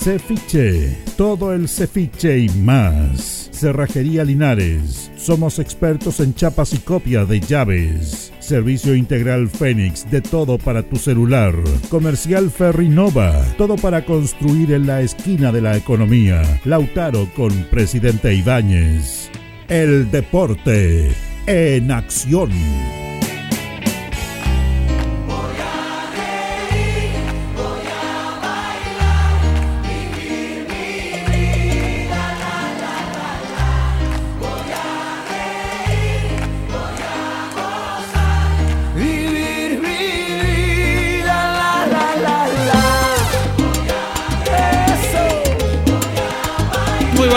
Cefiche, todo el cefiche y más. Cerrajería Linares, somos expertos en chapas y copia de llaves. Servicio integral Fénix, de todo para tu celular. Comercial Ferrinova, todo para construir en la esquina de la economía. Lautaro con Presidente Ibáñez. El deporte en acción.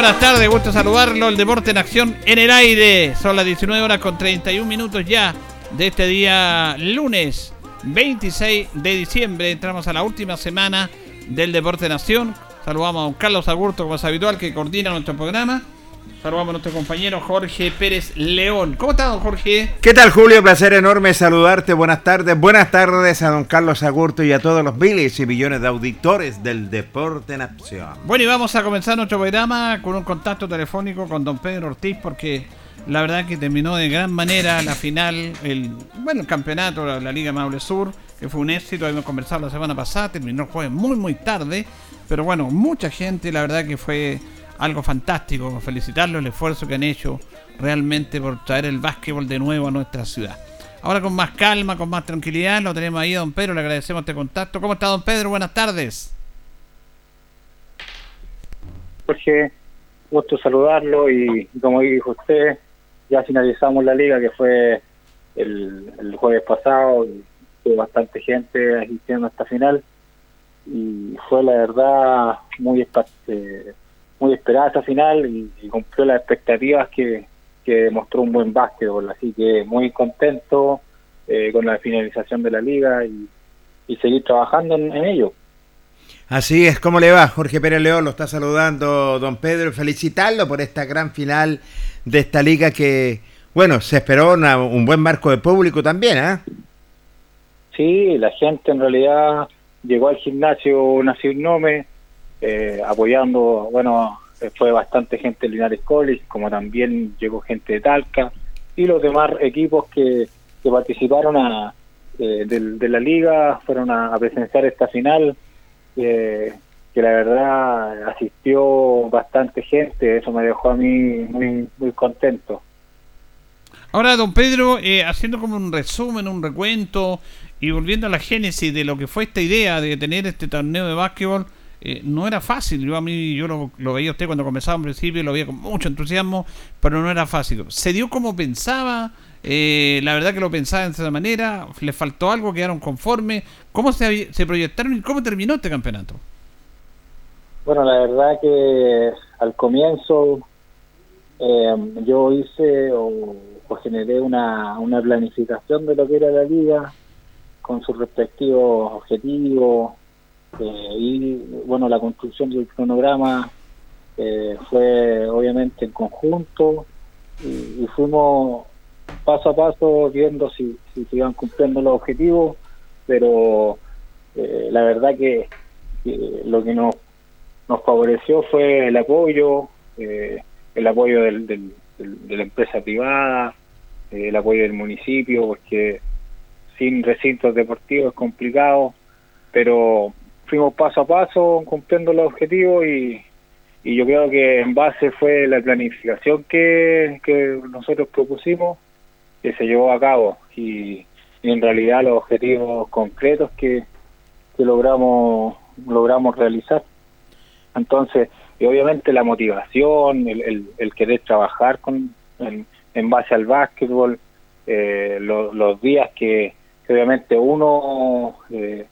Buenas tardes, gusto saludarlo. El deporte en acción en el aire. Son las 19 horas con 31 minutos ya de este día lunes 26 de diciembre. Entramos a la última semana del deporte en acción. Saludamos a don Carlos Agurto, como es habitual, que coordina nuestro programa. Saludamos a nuestro compañero Jorge Pérez León. ¿Cómo está, don Jorge? ¿Qué tal, Julio? Placer enorme saludarte. Buenas tardes. Buenas tardes a don Carlos Agurto y a todos los miles y millones de auditores del Deporte en Acción. Bueno, y vamos a comenzar nuestro programa con un contacto telefónico con don Pedro Ortiz, porque la verdad que terminó de gran manera la final, el bueno, el campeonato, la, la Liga Maule Sur, que fue un éxito. Habíamos conversado la semana pasada, terminó el jueves muy, muy tarde. Pero bueno, mucha gente, la verdad que fue algo fantástico. Felicitarlos el esfuerzo que han hecho realmente por traer el básquetbol de nuevo a nuestra ciudad. Ahora con más calma, con más tranquilidad, lo tenemos ahí don Pedro, le agradecemos este contacto. ¿Cómo está don Pedro? Buenas tardes. Jorge, gusto saludarlo y como dijo usted, ya finalizamos la liga que fue el, el jueves pasado, tuvo bastante gente asistiendo a esta final y fue la verdad muy eh, muy esperada esta final y, y cumplió las expectativas que, que demostró un buen básquetbol, así que muy contento eh, con la finalización de la liga y, y seguir trabajando en, en, ello. Así es, ¿cómo le va? Jorge Pérez León lo está saludando don Pedro, felicitarlo por esta gran final de esta liga que, bueno, se esperó una, un buen marco de público también, ¿ah? ¿eh? Sí, la gente en realidad llegó al gimnasio Nación Nome, eh, apoyando, bueno, fue bastante gente de Linares College, como también llegó gente de Talca y los demás equipos que, que participaron a, eh, de, de, la liga fueron a, presenciar esta final, eh, que la verdad asistió bastante gente, eso me dejó a mí muy, muy contento. Ahora, don Pedro, eh, haciendo como un resumen, un recuento y volviendo a la génesis de lo que fue esta idea de tener este torneo de básquetbol, eh, no era fácil. Yo a mí, yo lo, veía usted cuando comenzaba en principio, lo veía con mucho entusiasmo, pero no era fácil. Se dio como pensaba, eh, la verdad que lo pensaba de esa manera, le faltó algo, quedaron conformes. ¿Cómo se, se proyectaron y cómo terminó este campeonato? Bueno, la verdad que al comienzo eh, yo hice o, generé una, una planificación de lo que era la liga con sus respectivos objetivos eh, y bueno la construcción del cronograma eh, fue obviamente en conjunto y, fuimos paso a paso viendo si, si se iban cumpliendo los objetivos pero la verdad que, lo que nos nos favoreció fue el apoyo eh, el apoyo del, de la empresa privada, eh, el apoyo del municipio, porque sin recintos deportivos es complicado, pero fuimos paso a paso cumpliendo los objetivos y, y yo creo que en base fue la planificación que, que nosotros propusimos que se llevó a cabo. Y, en realidad los objetivos concretos que, que logramos logramos realizar. Entonces y obviamente la motivación, el, el, querer trabajar con, en, base al básquetbol, eh, los días que, obviamente uno eh,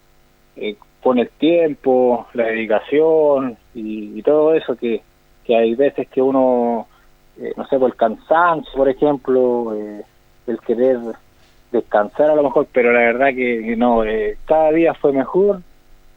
eh, pone el tiempo, la dedicación y, todo eso que, que, hay veces que uno, no sé, por el cansancio, por ejemplo, el querer descansar a lo mejor, pero la verdad que, no, cada día fue mejor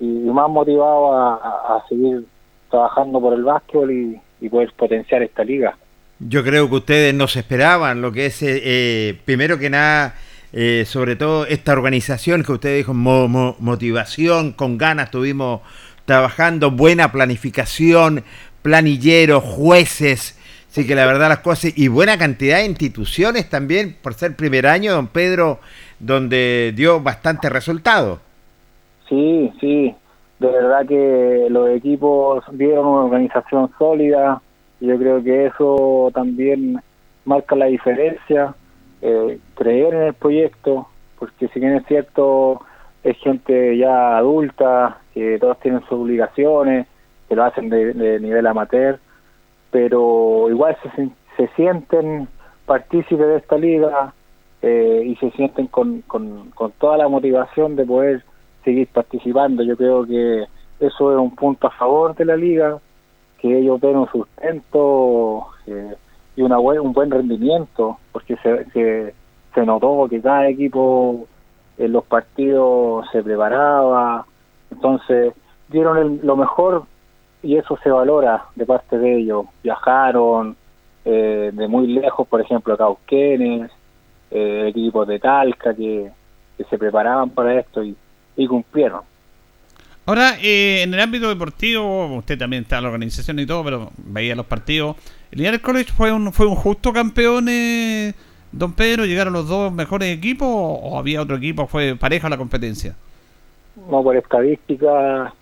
y, más motivado a, seguir trabajando por el básquetbol y, poder potenciar esta liga. Yo creo que ustedes no se esperaban lo que es, eh, eh, primero que nada, eh, sobre todo esta organización que usted dijo, motivación, con ganas, estuvimos trabajando, buena planificación, planilleros, jueces, sí que la verdad las cosas, y buena cantidad de instituciones también, por ser primer año, don Pedro, donde dio bastante resultado. Sí, sí, de verdad que los equipos dieron una organización sólida. Yo creo que eso también marca la diferencia, eh, creer en el proyecto, porque si bien es cierto, es gente ya adulta, que todos tienen sus obligaciones, que lo hacen de, nivel amateur, pero igual se, se sienten partícipes de esta liga eh, y se sienten con, con, con toda la motivación de poder seguir participando. Yo creo que eso es un punto a favor de la liga, que ellos ven un sustento eh, y una un buen rendimiento, porque se, se, notó que cada equipo en los partidos se preparaba, entonces dieron lo mejor y eso se valora de parte de ellos. Viajaron eh, de muy lejos, por ejemplo, a Cauquenes, eh, equipos de Talca que, se preparaban para esto y cumplieron. Ahora, eh, en el ámbito deportivo, usted también está en la organización y todo, pero veía los partidos. ¿El Linares College fue un, fue un justo campeón, eh, don Pedro? ¿Llegaron los dos mejores equipos o había otro equipo? ¿Fue pareja la competencia? No, por estadística,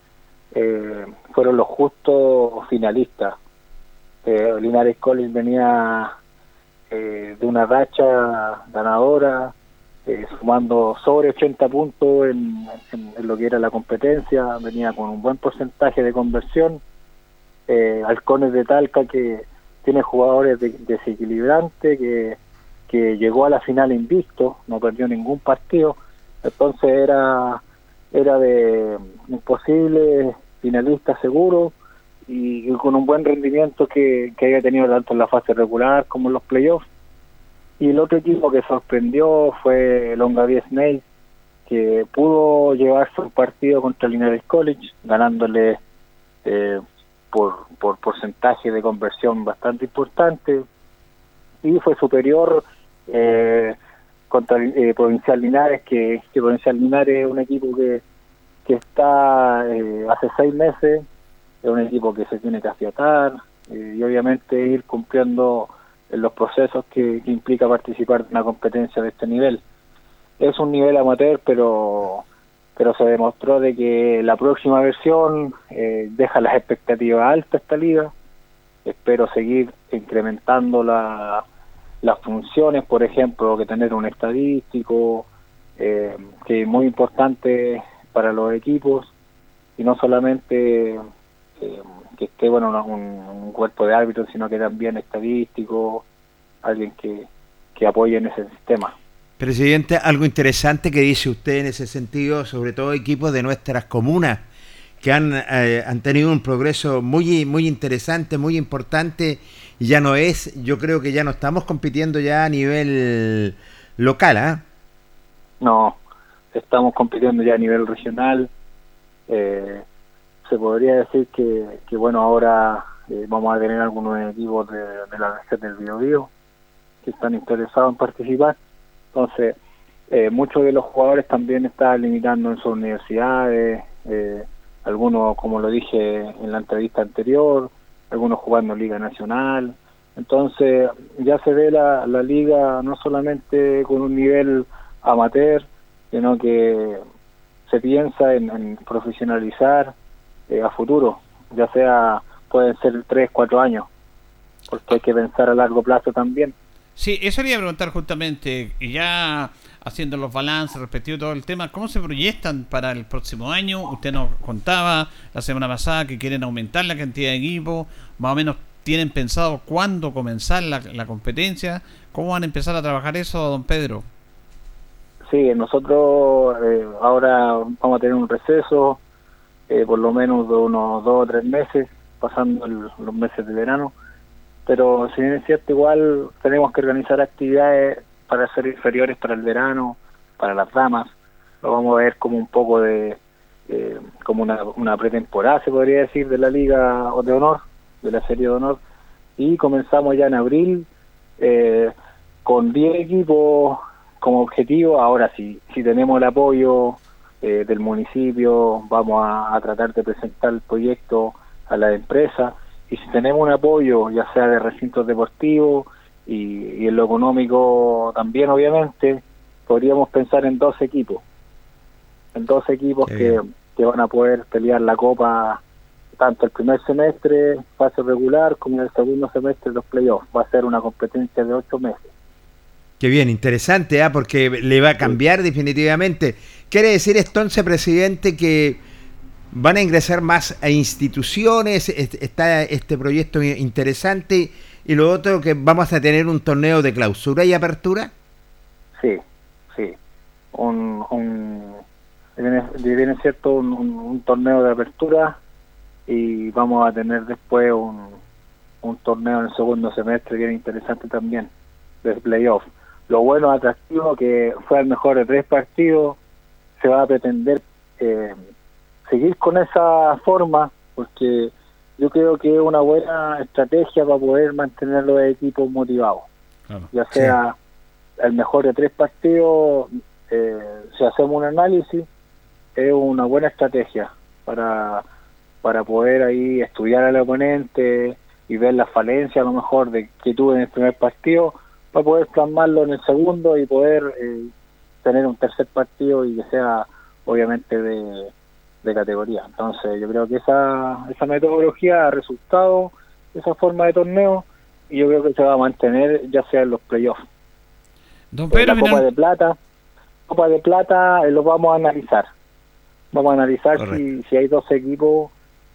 eh, fueron los justos finalistas. Eh, Linares College venía de una racha ganadora, eh, sumando sobre 80 puntos en, lo que era la competencia, venía con un buen porcentaje de conversión. Eh, Halcones de Talca que tiene jugadores desequilibrantes, que, que llegó a la final invicto, no perdió ningún partido, entonces era, era de imposible finalista seguro y, con un buen rendimiento que, que haya tenido tanto en la fase regular como en los playoffs y el otro equipo que sorprendió fue Longaví Snake, que pudo llevarse un partido contra Linares College, ganándole eh, por, por porcentaje de conversión bastante importante, y fue superior eh, contra eh, Provincial Linares, que, que, Provincial Linares es un equipo que, que está hace seis meses, es un equipo que se tiene que afiatar y obviamente ir cumpliendo en los procesos que, implica participar de una competencia de este nivel. Es un nivel amateur, pero pero se demostró de que la próxima versión eh, deja las expectativas altas esta liga. Espero seguir incrementando la, las funciones, por ejemplo, que tener un estadístico, eh, que es muy importante para los equipos, y no solamente eh, que esté bueno un, cuerpo de árbitros, sino que también estadístico, alguien que, que apoye en ese sistema. Presidente, algo interesante que dice usted en ese sentido, sobre todo equipos de nuestras comunas, que han, eh, han tenido un progreso muy, muy interesante, muy importante, y ya no es, yo creo que ya no estamos compitiendo ya a nivel local, ¿ah? No, estamos compitiendo ya a nivel regional. Eh, se podría decir que, que bueno, ahora eh, vamos a tener algunos equipos de, de la región del Biobío que están interesados en participar. Entonces, eh, muchos de los jugadores también están limitando en sus universidades, eh, algunos, como lo dije en la entrevista anterior, algunos jugando Liga Nacional. Entonces, ya se ve la, la liga no solamente con un nivel amateur, sino que se piensa en, profesionalizar eh, a futuro, ya sea, pueden ser tres, cuatro años, porque hay que pensar a largo plazo también. Sí, eso quería preguntar justamente, ya haciendo los balances respectivos todo el tema, ¿cómo se proyectan para el próximo año? Usted nos contaba la semana pasada que quieren aumentar la cantidad de equipos, más o menos tienen pensado cuándo comenzar la, la competencia, ¿cómo van a empezar a trabajar eso, don Pedro? Sí, nosotros eh, ahora vamos a tener un receso, eh, por lo menos de unos dos o tres meses, pasando los meses de verano. Pero si bien es cierto, igual tenemos que organizar actividades para ser inferiores para el verano, para las damas. Lo vamos a ver como un poco de, eh, como una, una pretemporada, se podría decir, de la Liga de Honor, de la Serie de Honor. Y comenzamos ya en abril con 10 equipos como objetivo, ahora sí, si tenemos el apoyo eh, del municipio, vamos a, tratar de presentar el proyecto a la empresa y si tenemos un apoyo, ya sea de recintos deportivos y, en lo económico también, obviamente, podríamos pensar en dos equipos, en dos equipos que, que van a poder pelear la copa tanto el primer semestre, fase regular, como en el segundo semestre los playoffs. Va a ser una competencia de ocho meses. Qué bien, interesante, ¿ah? porque le va a cambiar definitivamente. ¿Quiere decir entonces, presidente, que van a ingresar más a instituciones? Está este proyecto interesante. Y lo otro, que vamos a tener un torneo de clausura y apertura. Sí, sí. Un, un viene cierto un, torneo de apertura y vamos a tener después un, un torneo en el segundo semestre bien interesante también de playoff lo bueno, atractivo, que fue el mejor de tres partidos, se va a pretender eh, seguir con esa forma, porque yo creo que es una buena estrategia para poder mantener los equipos motivados. ya sea el mejor de tres partidos, eh, si hacemos un análisis, es una buena estrategia para, para poder ahí estudiar al oponente y ver las falencias a lo mejor de que tuve en el primer partido para poder plasmarlo en el segundo y poder eh, tener un tercer partido y que sea obviamente de, categoría. Entonces yo creo que esa, esa metodología ha resultado, esa forma de torneo, y yo creo que se va a mantener ya sea en los playoffs. Don Pedro, la Copa de Plata, Copa de Plata eh, lo vamos a analizar. Vamos a analizar si, si hay dos equipos,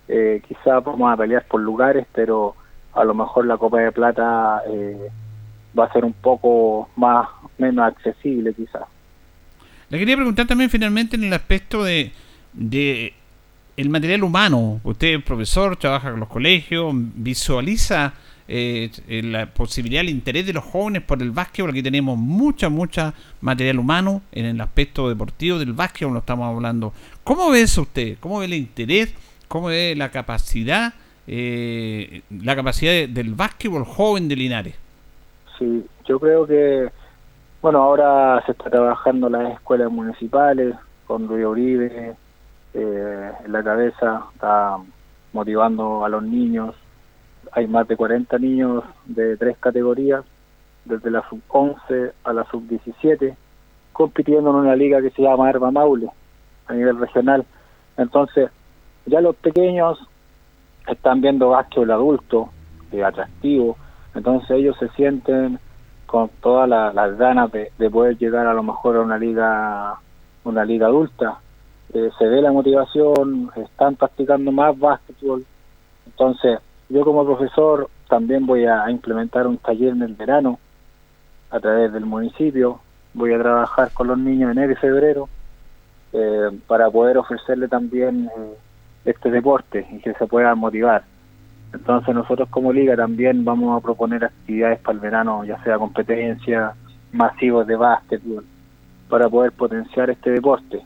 eh, quizás vamos a pelear por lugares, pero a lo mejor la Copa de Plata... Eh, va a ser un poco más menos accesible quizás. Le quería preguntar también finalmente en el aspecto de, de el material humano. Usted es profesor, trabaja con los colegios, visualiza eh, la posibilidad, el interés de los jóvenes por el básquetbol. Aquí tenemos mucha, mucha material humano en el aspecto deportivo del básquetbol, lo estamos hablando. ¿Cómo ve eso usted? ¿Cómo ve el interés? ¿Cómo ve la capacidad, eh, la capacidad del básquetbol joven de Linares? Sí, yo creo que, bueno, ahora se está trabajando las escuelas municipales con Luis Uribe eh, en la cabeza, está motivando a los niños. Hay más de 40 niños de tres categorías, desde la sub-11 a la sub-17, compitiendo en una liga que se llama Herba Maule, a nivel regional. Entonces, ya los pequeños están viendo básquetbol adulto, de atractivo, entonces ellos se sienten con todas las ganas de, poder llegar a lo mejor a una liga una liga adulta. Eh, se ve la motivación están practicando más básquetbol. Entonces yo como profesor también voy a implementar un taller en el verano a través del municipio. Voy a trabajar con los niños en enero y febrero eh, para poder ofrecerle también este deporte y que se puedan motivar. Entonces nosotros como liga también vamos a proponer actividades para el verano, ya sea competencias masivos de básquetbol, para poder potenciar este deporte.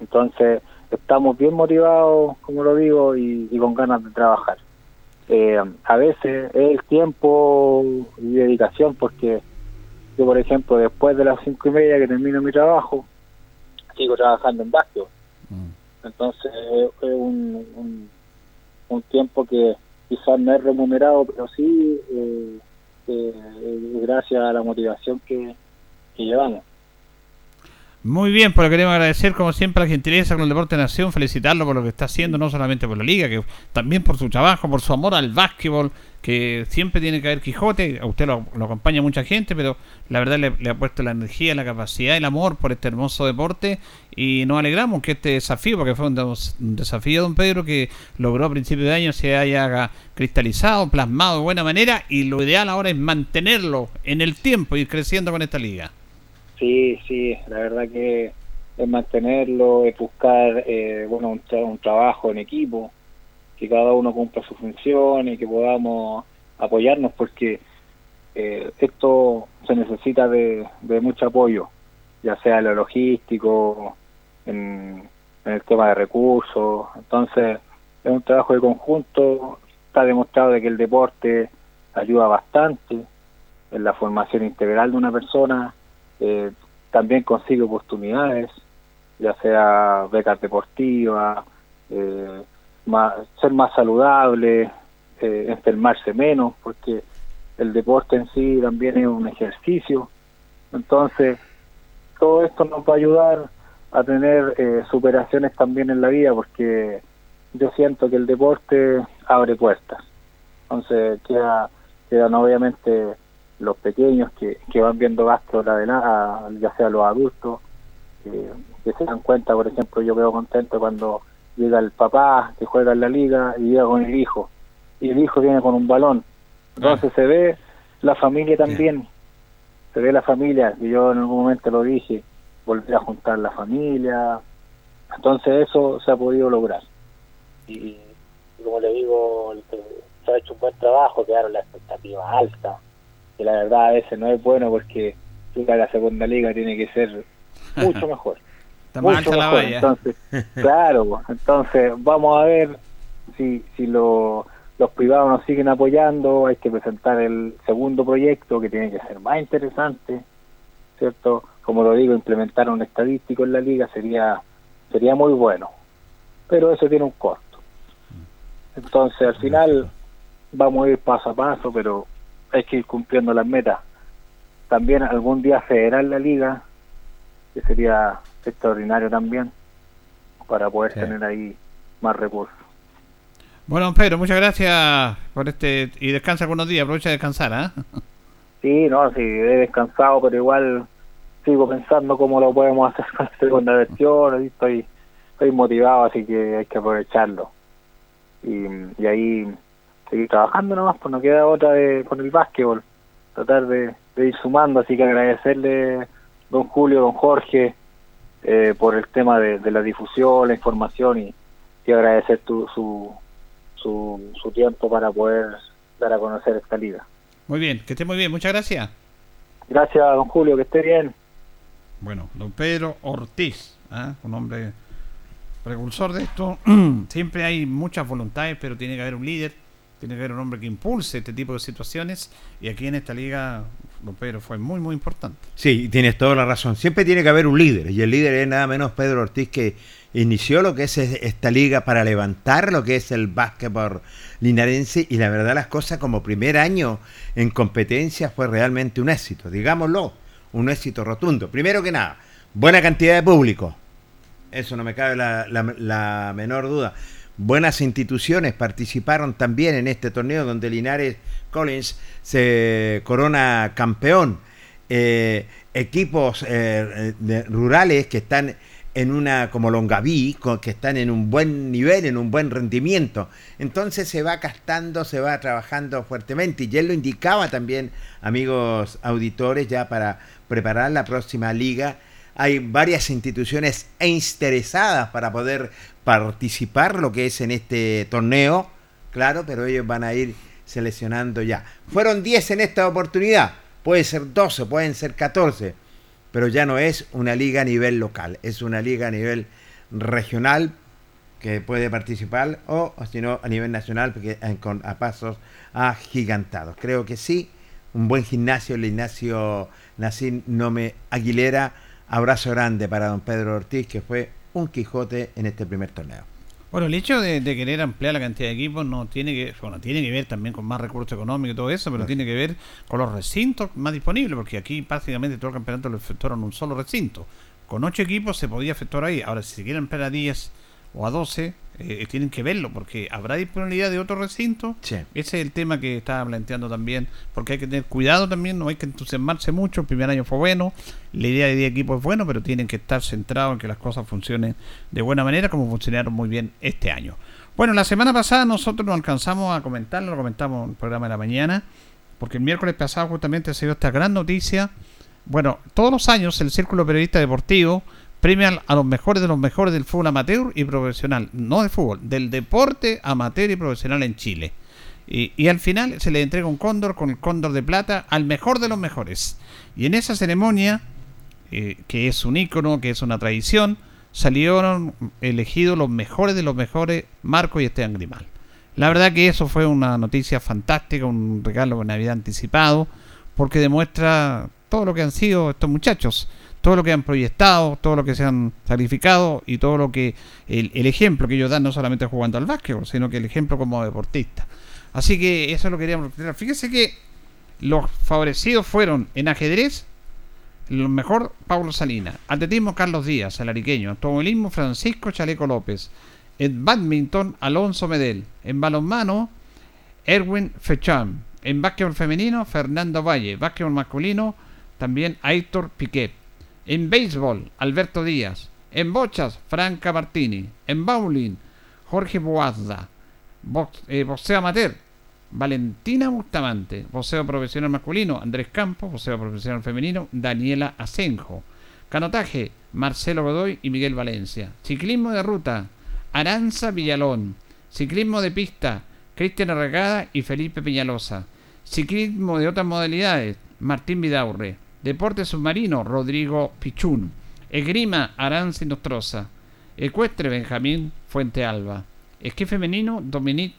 Entonces estamos bien motivados, como lo digo, y, con ganas de trabajar. Eh, a veces es el tiempo y dedicación porque yo, por ejemplo, después de las cinco y media que termino mi trabajo, sigo trabajando en básquetbol. Mm. Entonces es un, un, tiempo que quizás no es remunerado, pero sí eh, eh, gracias a la motivación que llevamos. Muy bien, pues queremos agradecer como siempre la gentileza con el Deporte Nación, felicitarlo por lo que está haciendo, no solamente por la liga, que también por su trabajo, por su amor al básquetbol, que siempre tiene que haber Quijote, a usted lo, acompaña mucha gente, pero la verdad le, ha puesto la energía, la capacidad, el amor por este hermoso deporte y nos alegramos que este desafío, porque fue un, desafío, don Pedro, que logró a principio de año se haya cristalizado, plasmado de buena manera y lo ideal ahora es mantenerlo en el tiempo y ir creciendo con esta liga. Sí, sí, la verdad que es mantenerlo, es buscar eh, bueno un, un, trabajo en equipo, que cada uno cumpla su función y que podamos apoyarnos porque eh, esto se necesita de, mucho apoyo, ya sea en lo logístico, en, el tema de recursos, entonces es un trabajo de conjunto, está demostrado de que el deporte ayuda bastante en la formación integral de una persona eh, también consigue oportunidades, ya sea becas deportivas, eh, ser más saludable, eh, enfermarse menos, porque el deporte en sí también es un ejercicio. Entonces, todo esto nos va a ayudar a tener eh, superaciones también en la vida, porque yo siento que el deporte abre puertas. Entonces, queda, quedan obviamente los pequeños que, que van viendo gastos la ya sea los adultos, que se dan cuenta, por ejemplo, yo quedo contento cuando llega el papá que juega en la liga y llega con el hijo, y el hijo viene con un balón. Entonces ah. se ve la familia también, se ve la familia, y yo en algún momento lo dije, volver a juntar la familia, entonces eso se ha podido lograr. Y, como le digo, se ha hecho un buen trabajo, quedaron las expectativas altas que la verdad a veces no es bueno porque la segunda liga tiene que ser mucho mejor. mucho mejor. Entonces, claro, entonces vamos a ver si, si los privados nos siguen apoyando, hay que presentar el segundo proyecto que tiene que ser más interesante, ¿cierto? Como lo digo, implementar un estadístico en la liga sería sería muy bueno, pero eso tiene un costo. Entonces, al final vamos a ir paso a paso, pero hay que ir cumpliendo las metas. También algún día federal la liga, que sería extraordinario también, para poder tener ahí más recursos. Bueno, Pedro, muchas gracias por este y descansa algunos días, aprovecha de descansar, ¿ah? Sí, no, sí, he descansado, pero igual sigo pensando cómo lo podemos hacer con la segunda versión, estoy, estoy motivado, así que hay que aprovecharlo. Y, y ahí seguir trabajando nomás, pues no queda otra de, con el básquetbol, tratar de, ir sumando, así que agradecerle don Julio, don Jorge, eh, por el tema de, la difusión, la información y, agradecer tu, su, su, su tiempo para poder dar a conocer esta liga. Muy bien, que esté muy bien, muchas gracias. Gracias, don Julio, que esté bien. Bueno, don Pedro Ortiz, ¿ah? un hombre precursor de esto. Siempre hay muchas voluntades, pero tiene que haber un líder tiene que haber un hombre que impulse este tipo de situaciones y aquí en esta liga, don Pedro, fue muy, muy importante. Sí, tienes toda la razón. Siempre tiene que haber un líder y el líder es nada menos Pedro Ortiz que inició lo que es esta liga para levantar lo que es el básquetbol linarense y la verdad las cosas como primer año en competencia fue realmente un éxito, digámoslo, un éxito rotundo. Primero que nada, buena cantidad de público, eso no me cabe la, la menor duda buenas instituciones participaron también en este torneo donde Linares Collins se corona campeón. Eh, equipos eh, rurales que están en una como Longaví, que están en un buen nivel, en un buen rendimiento. Entonces se va gastando, se va trabajando fuertemente. Y él lo indicaba también, amigos auditores, ya para preparar la próxima liga hay varias instituciones interesadas para poder participar lo que es en este torneo, claro, pero ellos van a ir seleccionando ya. Fueron 10 en esta oportunidad, puede ser 12, pueden ser 14, pero ya no es una liga a nivel local, es una liga a nivel regional que puede participar o, si no a nivel nacional porque con a pasos agigantados. Creo que sí, un buen gimnasio, el gimnasio Nacín Nome Aguilera. Abrazo grande para don Pedro Ortiz, que fue un Quijote en este primer torneo. Bueno, el hecho de, querer ampliar la cantidad de equipos no tiene que, bueno, tiene que ver también con más recursos económicos y todo eso, pero tiene que ver con los recintos más disponibles, porque aquí prácticamente todo el campeonato lo efectuaron en un solo recinto. Con ocho equipos se podía efectuar ahí. Ahora, si se quieren ampliar a 10 o a 12, eh, tienen que verlo, porque habrá disponibilidad de otro recinto. Ese es el tema que estaba planteando también, porque hay que tener cuidado también, no hay que entusiasmarse mucho. El primer año fue bueno, la idea de 10 equipos es bueno, pero tienen que estar centrados en que las cosas funcionen de buena manera, como funcionaron muy bien este año. Bueno, la semana pasada nosotros nos alcanzamos a comentarlo, lo comentamos en el programa de la mañana, porque el miércoles pasado justamente se dio esta gran noticia. Bueno, todos los años el Círculo Periodista Deportivo premian a los mejores de los mejores del fútbol amateur y profesional, no de fútbol, del deporte amateur y profesional en Chile. Y, al final se le entrega un cóndor con el cóndor de plata al mejor de los mejores. Y en esa ceremonia, eh, que es un ícono, que es una tradición, salieron elegidos los mejores de los mejores, Marco y Esteban Grimal. La verdad que eso fue una noticia fantástica, un regalo de Navidad anticipado, porque demuestra todo lo que han sido estos muchachos todo lo que han proyectado, todo lo que se han sacrificado y todo lo que el, ejemplo que ellos dan no solamente jugando al básquetbol, sino que el ejemplo como deportista. Así que eso lo queríamos Fíjese que los favorecidos fueron en ajedrez, lo mejor Pablo Salinas, atletismo Carlos Díaz, el ariqueño, automovilismo Francisco Chaleco López, en badminton Alonso Medel, en balonmano Erwin Fecham, en básquetbol femenino Fernando Valle, básquetbol masculino también Aitor Piquet. En béisbol, Alberto Díaz. En bochas, Franca Martini. En bowling, Jorge Boazda. Eh, boxeo amateur, Valentina Bustamante. Boxeo profesional masculino, Andrés Campos. Boxeo profesional femenino, Daniela Asenjo. Canotaje, Marcelo Godoy y Miguel Valencia. Ciclismo de ruta, Aranza Villalón. Ciclismo de pista, Cristian Arregada y Felipe Peñalosa. Ciclismo de otras modalidades, Martín Vidaurre. Deporte submarino, Rodrigo Pichún. Esgrima, Aranzi Nostroza. Ecuestre, Benjamín Fuente Alba. Esquí femenino, Dominique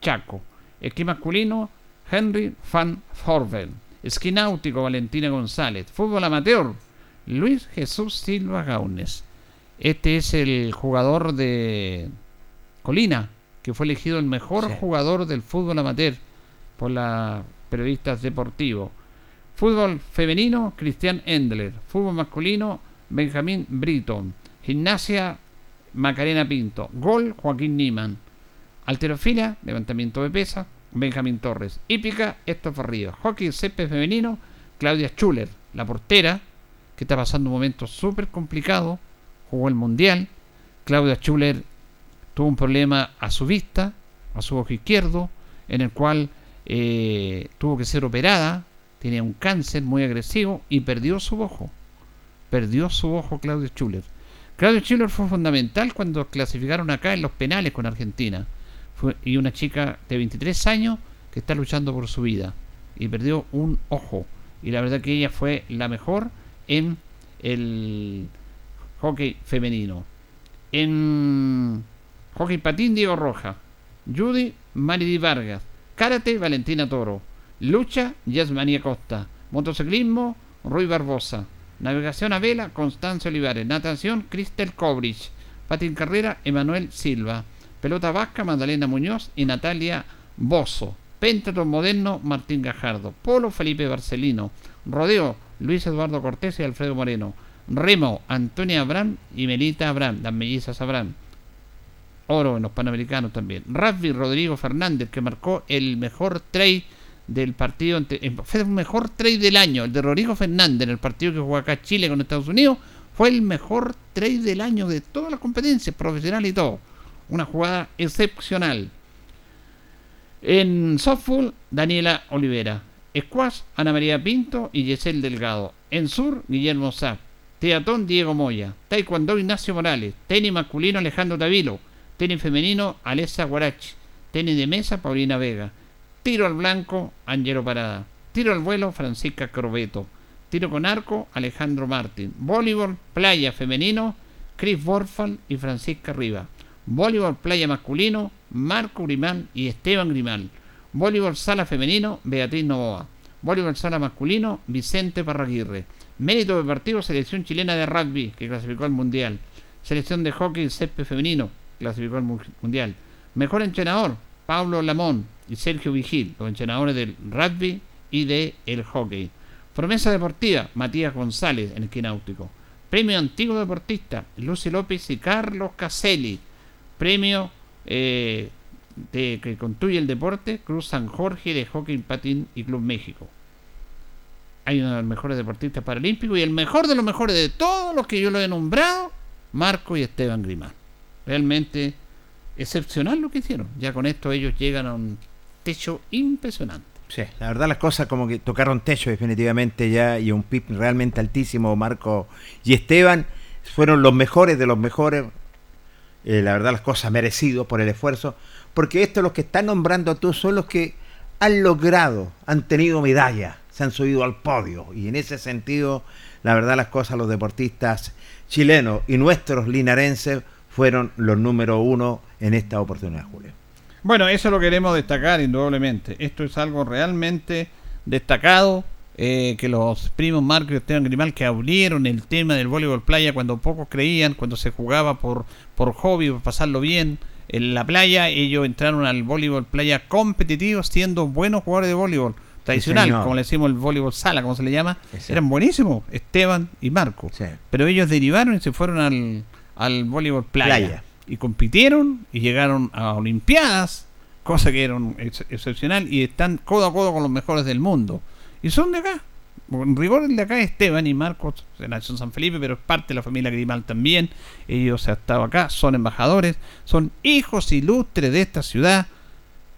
Chaco. Esquí masculino, Henry Van Forvel. Esquí náutico, Valentina González. Fútbol amateur, Luis Jesús Silva Gaunes. Este es el jugador de Colina, que fue elegido el mejor jugador del fútbol amateur por las periodistas deportivos. Fútbol femenino, Cristian Endler. Fútbol masculino, Benjamín Britton. Gimnasia, Macarena Pinto. Gol, Joaquín Niman. Alterofilia, levantamiento de pesa, Benjamín Torres. Hípica, Esto Ríos. Hockey césped femenino, Claudia Schuller. La portera, que está pasando un momento súper complicado. Jugó el Mundial. Claudia Schuller tuvo un problema a su vista, a su ojo izquierdo, en el cual eh, tuvo que ser operada tenía un cáncer muy agresivo y perdió su ojo. Perdió su ojo Claudio Schuller. Claudio Schuller fue fundamental cuando clasificaron acá en los penales con Argentina. Y una chica de 23 años que está luchando por su vida y perdió un ojo. Y la verdad que ella fue la mejor en el hockey femenino. En hockey patín Diego Roja, Judy Maridi Vargas, karate Valentina Toro, Lucha, Yasmania Costa. Motociclismo, Rui Barbosa. Navegación a vela, Constancio Olivares. Natación, Cristel Cobrich. Patín Carrera, Emanuel Silva. Pelota vasca, Magdalena Muñoz y Natalia Bozo. Péntathlon moderno, Martín Gajardo. Polo, Felipe Barcelino. Rodeo, Luis Eduardo Cortés y Alfredo Moreno. Remo, Antonia Abraham y Melita Abraham, las mellizas Abraham. Oro en los Panamericanos también. Rugby, Rodrigo Fernández, que marcó el mejor trade del partido, fue el mejor trade del año, el de Rodrigo Fernández en el partido que jugó acá Chile con Estados Unidos, fue el mejor trade del año de todas las competencias, profesional y todo. Una jugada excepcional. En softball, Daniela Olivera. Squash, Ana María Pinto y Yesel Delgado. En sur, Guillermo Sá. Teatón Diego Moya, Taekwondo Ignacio Morales, tenis masculino Alejandro Tavilo, tenis femenino Alessa Guarachi, tenis de mesa Paulina Vega, tiro al blanco Angelo Parada, tiro al vuelo Francisca Corbeto, tiro con arco Alejandro Martín, voleibol playa femenino Chris Borfal y Francisca Riva, voleibol playa masculino Marco Grimal y Esteban Grimal, voleibol sala femenino Beatriz Novoa, voleibol sala masculino Vicente Parraguirre, mérito deportivo selección chilena de rugby que clasificó al mundial, selección de hockey césped femenino clasificó al mundial, mejor entrenador Pablo Lamón y Sergio Vigil, los entrenadores del rugby y del el hockey. Promesa deportiva, Matías González en esquí náutico. Premio Antiguo Deportista, Lucy López y Carlos Caselli. Premio eh, que construye el deporte, Cruz San Jorge de Hockey Patín y Club México. Hay uno de los mejores deportistas paralímpicos y el mejor de los mejores de todos los que yo lo he nombrado, Marco y Esteban Grimán. Realmente excepcional lo que hicieron. Ya con esto ellos llegan a un techo impresionante. Sí, la verdad las cosas como que tocaron techo definitivamente ya y un pip realmente altísimo, Marco y Esteban fueron los mejores de los mejores, eh, la verdad las cosas merecidos por el esfuerzo, porque estos los que están nombrando tú son los que han logrado, han tenido medallas, se han subido al podio y en ese sentido, la verdad las cosas los deportistas chilenos y nuestros linarenses fueron los número uno en esta oportunidad, Julio. Bueno, eso lo queremos destacar indudablemente. Esto es algo realmente destacado. Eh, que los primos Marco y Esteban Grimal que abrieron el tema del voleibol playa cuando pocos creían, cuando se jugaba por, por hobby, por pasarlo bien en la playa, ellos entraron al voleibol playa competitivo siendo buenos jugadores de voleibol tradicional, como le decimos el voleibol sala, como se le llama, eran buenísimos, Esteban y Marco. Pero ellos derivaron y se fueron al, al voleibol playa y compitieron y llegaron a Olimpiadas, cosa que era excepcional, y están codo a codo con los mejores del mundo. Y son de acá. En rigor de acá es Esteban y Marcos, nació en San Felipe, pero es parte de la familia Grimal también. Ellos han estado acá, son embajadores, son hijos ilustres de esta ciudad,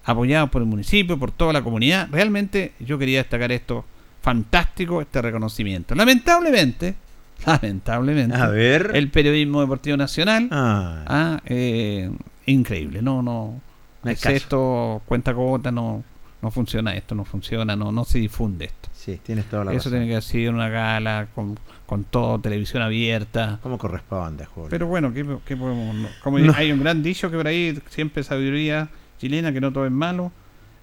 apoyados por el municipio, por toda la comunidad. Realmente yo quería destacar esto fantástico, este reconocimiento. Lamentablemente, lamentablemente, a ver. el periodismo deportivo nacional, ah. Ah, eh, increíble, no, no, no esto, cuenta gota, no, no funciona esto, no funciona, no, no se difunde esto. Sí, tienes toda la Eso tiene que ser una gala con, con todo, televisión abierta. Como corresponde, Julio. Pero bueno, ¿qué, qué podemos...? Como hay un gran dicho que por ahí, siempre sabiduría chilena, que no todo es malo,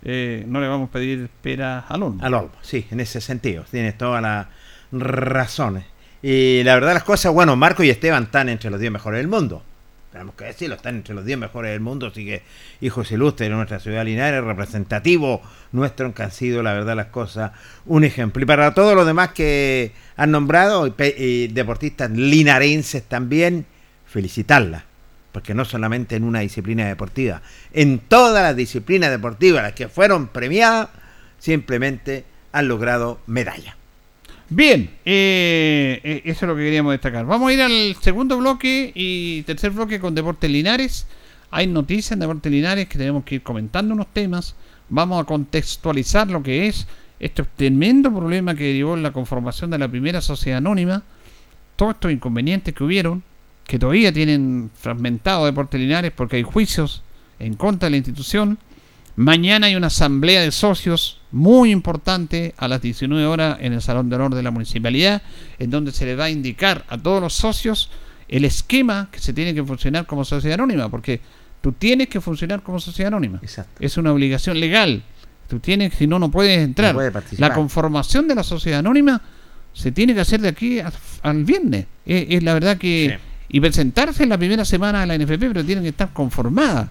eh, no le vamos a pedir espera al olmo. Al olmo, sí, en ese sentido, tienes todas las razones. Y la verdad las cosas, bueno, Marco y Esteban están entre los 10 mejores del mundo. Tenemos que decirlo, están entre los 10 mejores del mundo, así que hijos ilustres de nuestra ciudad Linares, representativo nuestro, que han sido, la verdad, las cosas, un ejemplo. Y para todos los demás que han nombrado, y, deportistas linarenses también, felicitarlas, porque no solamente en una disciplina deportiva, en todas las disciplinas deportivas las que fueron premiadas, simplemente han logrado medallas. Bien, eh, eh, eso es lo que queríamos destacar. Vamos a ir al segundo bloque y tercer bloque con Deportes Linares. Hay noticias en Deportes Linares que tenemos que ir comentando unos temas. Vamos a contextualizar lo que es este tremendo problema que derivó en la conformación de la primera sociedad anónima. Todos estos inconvenientes que hubieron, que todavía tienen fragmentado Deportes Linares porque hay juicios en contra de la institución Mañana hay una asamblea de socios muy importante a las 19 horas en el Salón de Honor de la Municipalidad, en donde se le va a indicar a todos los socios el esquema que se tiene que funcionar como sociedad anónima, porque tú tienes que funcionar como sociedad anónima. Es una obligación legal. Tú tienes, si no, no puedes entrar. la conformación de la sociedad anónima se tiene que hacer de aquí al viernes. Es, la verdad que... Y presentarse en la primera semana de la NFP, pero tienen que estar conformadas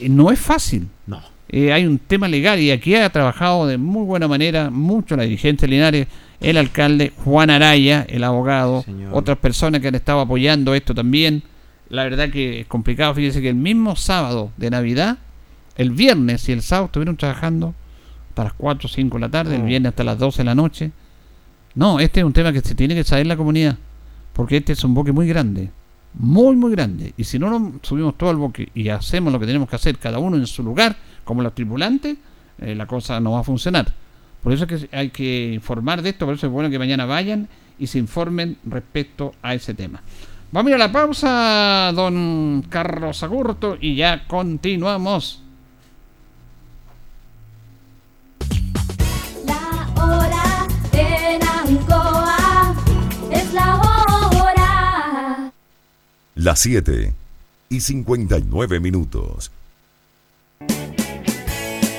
no es fácil. No. Eh, hay un tema legal y aquí ha trabajado de muy buena manera mucho la dirigente Linares, el alcalde Juan Araya, el abogado, otras personas que han estado apoyando esto también. La verdad que es complicado, fíjese que el mismo sábado de Navidad, el viernes y el sábado estuvieron trabajando hasta las 4 o 5 de la tarde, el viernes hasta las 12 de la noche. No, este es un tema que se tiene que saber en la comunidad, porque este es un boque muy grande muy, muy grande. Y si no nos subimos todo al boque y hacemos lo que tenemos que hacer, cada uno en su lugar, como los tripulantes, eh, la cosa no va a funcionar. Por eso es que hay que informar de esto, por eso es bueno que mañana vayan y se informen respecto a ese tema. Vamos a ir a la pausa, don Carlos Agurto, y ya continuamos. Las 7 y 59 minutos.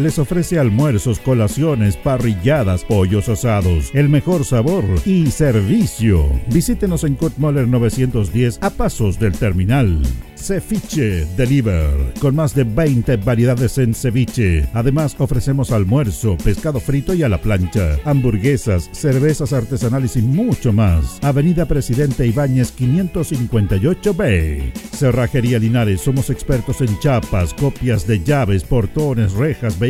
les ofrece almuerzos, colaciones, parrilladas, pollos asados, el mejor sabor y servicio. Visítenos en Kutmoller 910 a pasos del terminal. Ceviche Deliver, con más de 20 variedades en ceviche. Además, ofrecemos almuerzo, pescado frito y a la plancha, hamburguesas, cervezas artesanales y mucho más. Avenida Presidente Ibáñez 558B. Cerrajería Linares, somos expertos en chapas, copias de llaves, portones, rejas, vehículos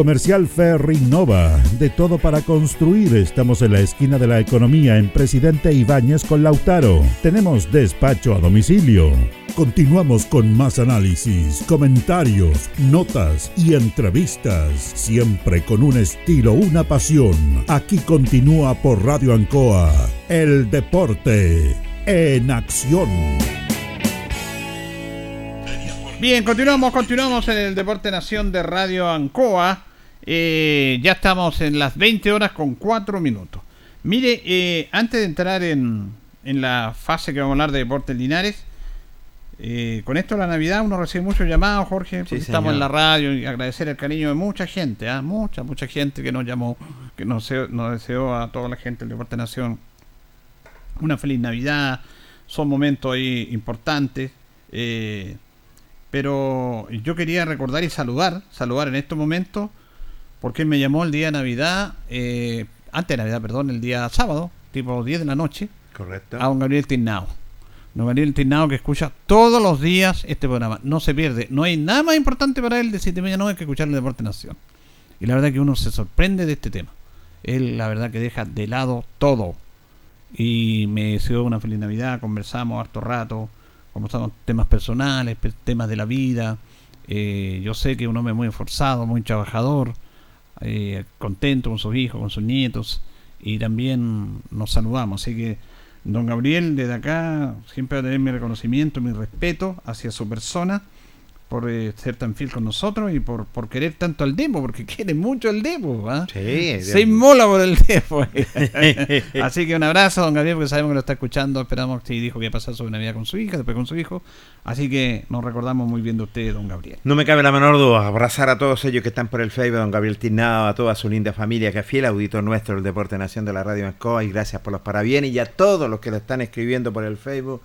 Comercial Ferry Nova, de todo para construir. Estamos en la esquina de la economía en Presidente Ibáñez con Lautaro. Tenemos despacho a domicilio. Continuamos con más análisis, comentarios, notas y entrevistas, siempre con un estilo, una pasión. Aquí continúa por Radio Ancoa, el deporte en acción. Bien, continuamos, continuamos en el Deporte Nación de Radio Ancoa. Eh, ya estamos en las 20 horas con 4 minutos. Mire, eh, antes de entrar en, en la fase que vamos a hablar de Deportes Linares, eh, con esto la Navidad uno recibe muchos llamados, Jorge, Sí, estamos en la radio y agradecer el cariño de mucha gente, ¿ah? mucha, mucha gente que nos llamó, que nos, nos deseó a toda la gente del Deporte Nación una feliz Navidad. Son momentos ahí importantes. eh, pero yo quería recordar y saludar, saludar en estos momentos, porque él me llamó el día de Navidad, eh, antes de Navidad, perdón, el día sábado, tipo 10 de la noche, Correcto. a don Gabriel Tignao. Don Gabriel Tignao que escucha todos los días este programa. No se pierde. No hay nada más importante para él de 7 media noche que escuchar el Deporte Nación. Y la verdad que uno se sorprende de este tema. Él la verdad que deja de lado todo. Y me deseó una feliz Navidad, conversamos harto rato, conversamos temas personales, pe- temas de la vida. Eh, yo sé que es un hombre muy esforzado, muy trabajador, eh, contento con sus hijos, con sus nietos. Y también nos saludamos. Así que Don Gabriel, desde acá, siempre va a tener mi reconocimiento, mi respeto hacia su persona por eh, ser tan fiel con nosotros y por, por querer tanto al Demo, porque quiere mucho el Demo. ¿ah? Sí, Se inmola por el Demo. Así que un abrazo, don Gabriel, porque sabemos que lo está escuchando. Esperamos que dijo que iba a pasar su Navidad con su hija, después con su hijo. Así que nos recordamos muy bien de usted, don Gabriel. No me cabe la menor duda, abrazar a todos ellos que están por el Facebook, don Gabriel Tignado, a toda su linda familia, que es fiel auditor nuestro del Deporte Nación de la Radio Ancoa, y gracias por los parabienes, y a todos los que lo están escribiendo por el Facebook.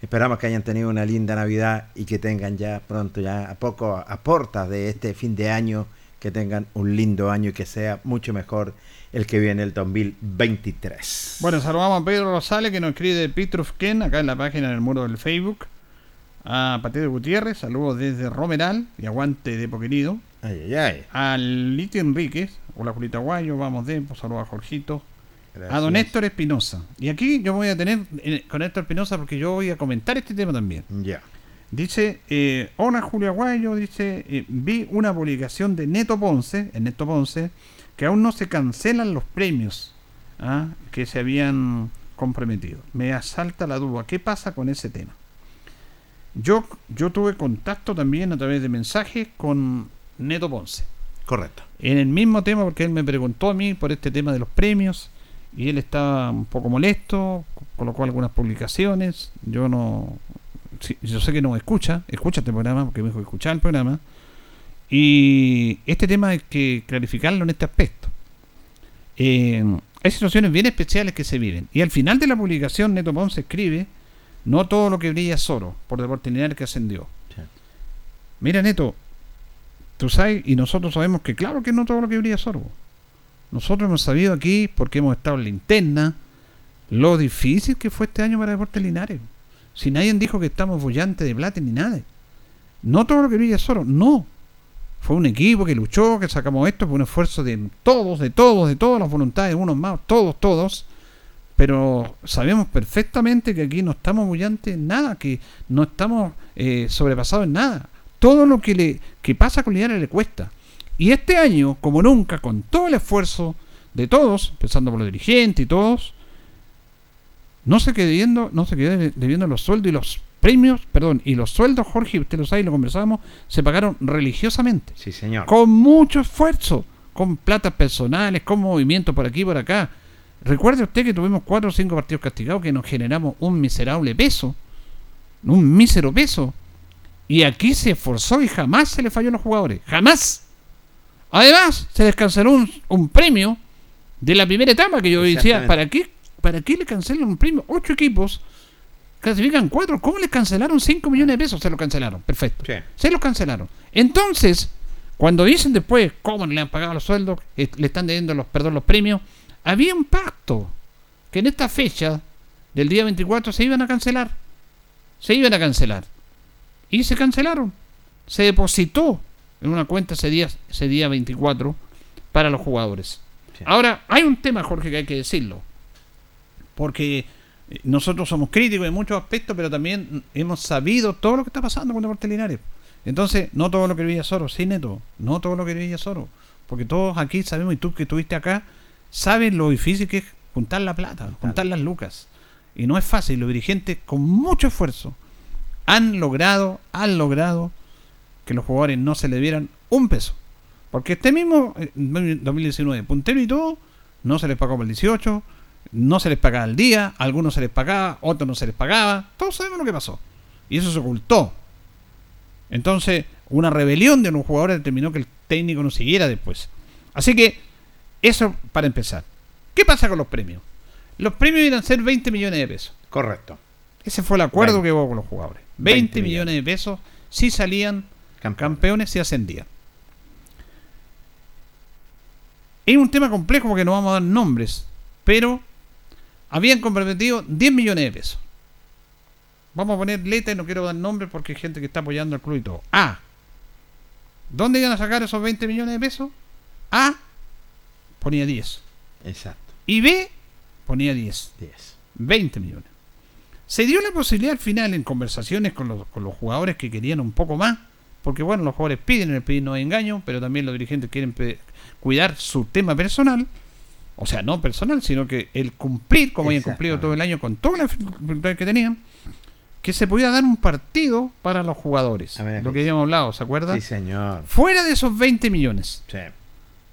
Esperamos que hayan tenido una linda Navidad y que tengan ya pronto, ya a poco, a portas de este fin de año, que tengan un lindo año y que sea mucho mejor el que viene el 2023. Bueno, saludamos a Pedro Rosales que nos escribe de Petrus Ken, acá en la página del muro del Facebook. A Pateo Gutiérrez, saludos desde Romeral y aguante de Poquerido. Ay, ay, ay. Al Lito Enríquez, hola Julita Guayo, vamos de, pues saludos a Jorgito. A don Héctor Espinosa. Y aquí yo voy a tener eh, con Héctor Espinosa porque yo voy a comentar este tema también. Ya. Dice, eh, hola Julio Aguayo, dice, eh, vi una publicación de Neto Ponce, en Neto Ponce, que aún no se cancelan los premios ¿ah? que se habían comprometido. Me asalta la duda, ¿qué pasa con ese tema? Yo, yo tuve contacto también a través de mensajes con Neto Ponce Correcto. en el mismo tema porque él me preguntó a mí por este tema de los premios y él estaba un poco molesto, colocó algunas publicaciones, yo no yo sé que no escucha, escucha este programa porque me dijo que escuchaba el programa y este tema hay que clarificarlo en este aspecto. Eh, hay situaciones bien especiales que se viven y al final de la publicación Neto Ponce escribe no todo lo que brilla es oro por Deporte Lineal que ascendió. Sí. Mira Neto, tú sabes, y nosotros sabemos que claro que no todo lo que brilla es oro. Nosotros hemos sabido aquí, porque hemos estado en la interna, lo difícil que fue este año para Deportes Linares. Si nadie dijo que estamos bollantes de plata ni nada. No todo lo que brilla es no. Fue un equipo que luchó, que sacamos esto, fue un esfuerzo de todos, de todos, de todas las voluntades, unos más, todos, todos. Pero sabemos perfectamente que aquí no estamos bullantes en nada, que no estamos eh, sobrepasados en nada. Todo lo que le que pasa con Linares le cuesta. Y este año, como nunca, con todo el esfuerzo de todos, empezando por los dirigentes y todos, no se quedó debiendo, no se quedó debiendo los sueldos y los premios, perdón, y los sueldos, Jorge, usted lo sabe y lo conversábamos, se pagaron religiosamente Sí, señor. con mucho esfuerzo, con platas personales, con movimientos por aquí y por acá. Recuerde usted que tuvimos cuatro o cinco partidos castigados que nos generamos un miserable peso, un mísero peso. Y aquí se esforzó y jamás se le falló a los jugadores, jamás. Además, se les canceló un, un premio de la primera etapa que yo decía. ¿para qué, ¿para qué le cancelan un premio? Ocho equipos, clasifican cuatro, ¿cómo les cancelaron 5 millones de pesos? Se lo cancelaron, perfecto. Sí. Se los cancelaron. Entonces, cuando dicen después cómo no le han pagado los sueldos, eh, le están debiendo los, perdón, los premios, había un pacto que en esta fecha del día 24 se iban a cancelar. Se iban a cancelar. Y se cancelaron. Se depositó en una cuenta ese día, ese día 24 para los jugadores. Sí. Ahora, hay un tema, Jorge, que hay que decirlo. Porque eh, nosotros somos críticos en muchos aspectos, pero también hemos sabido todo lo que está pasando con Deportes Linares. Entonces, no todo lo que vivía Soro, sí, Neto, no todo lo que vivía Soro. Porque todos aquí sabemos, y tú que estuviste acá, sabes lo difícil que es juntar la plata, juntar las lucas. Y no es fácil, los dirigentes con mucho esfuerzo han logrado, han logrado que los jugadores no se le dieran un peso. Porque este mismo eh, 2019, puntero y todo, no se les pagó para el 18, no se les pagaba al día, a algunos se les pagaba, otros no se les pagaba, todos sabemos lo que pasó. Y eso se ocultó. Entonces, una rebelión de los jugadores determinó que el técnico no siguiera después. Así que, eso para empezar. ¿Qué pasa con los premios? Los premios iban a ser 20 millones de pesos. Correcto. Ese fue el acuerdo que hubo con los jugadores. 20, 20 millones de pesos si salían. Campeones y ascendían. Es un tema complejo porque no vamos a dar nombres, pero habían comprometido 10 millones de pesos. Vamos a poner letra y no quiero dar nombres porque hay gente que está apoyando al club y todo. A. ¿Dónde iban a sacar esos 20 millones de pesos? A. Ponía 10. Exacto. Y B. Ponía 10. 10. 20 millones. Se dio la posibilidad al final en conversaciones con los, con los jugadores que querían un poco más, porque bueno, los jugadores piden, el pedir no hay engaño, pero también los dirigentes quieren cuidar su tema personal, o sea, no personal, sino que el cumplir, como hayan cumplido todo el año con todas las dificultades que tenían, que se pudiera dar un partido para los jugadores. Ver, Lo que habíamos hablado, ¿se acuerda? Sí, señor. Fuera de esos 20 millones Sí.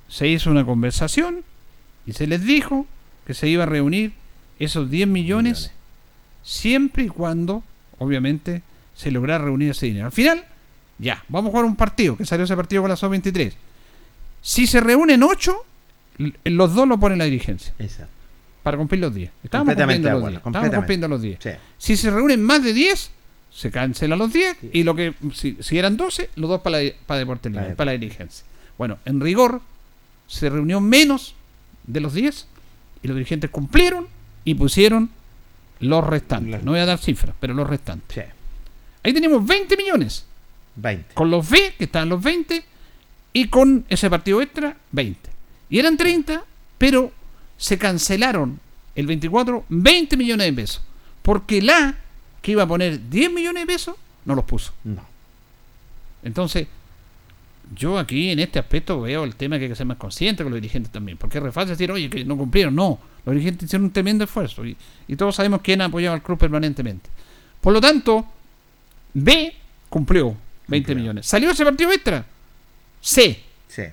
se hizo una conversación y se les dijo que se iba a reunir esos 10 millones, Millones. siempre y cuando, obviamente, se lograra reunir ese dinero. Al final, ya, vamos a jugar un partido, que salió ese partido con la SO23. Si se reúnen 8, los dos lo pone la dirigencia, Exacto. para cumplir los 10. Estábamos Completamente cumpliendo de los acuerdo, 10. Estábamos completamente. cumpliendo los 10. Sí. Si se reúnen más de 10, se cancelan los 10 y lo que si, si eran 12, los dos para, la, para Deportes Linares, Para- la dirigencia. Bueno, en rigor se reunió menos de los 10 y los dirigentes cumplieron y pusieron los restantes. No voy a dar cifras, pero los restantes. Sí. Ahí teníamos 20 millones 20. con los B, que estaban los 20, y con ese partido extra, 20. Y eran 30, pero se cancelaron el 24 20 millones de pesos. Porque la que iba a poner 10 millones de pesos, no los puso. No. Entonces, yo aquí en este aspecto veo el tema que hay que ser más consciente con los dirigentes también. Porque es re fácil decir, oye, que no cumplieron. No, los dirigentes hicieron un tremendo esfuerzo. Y, y todos sabemos quién ha apoyado al club permanentemente. Por lo tanto, B cumplió 20 Cumplió. millones. ¿Salió ese partido extra? C. Sí.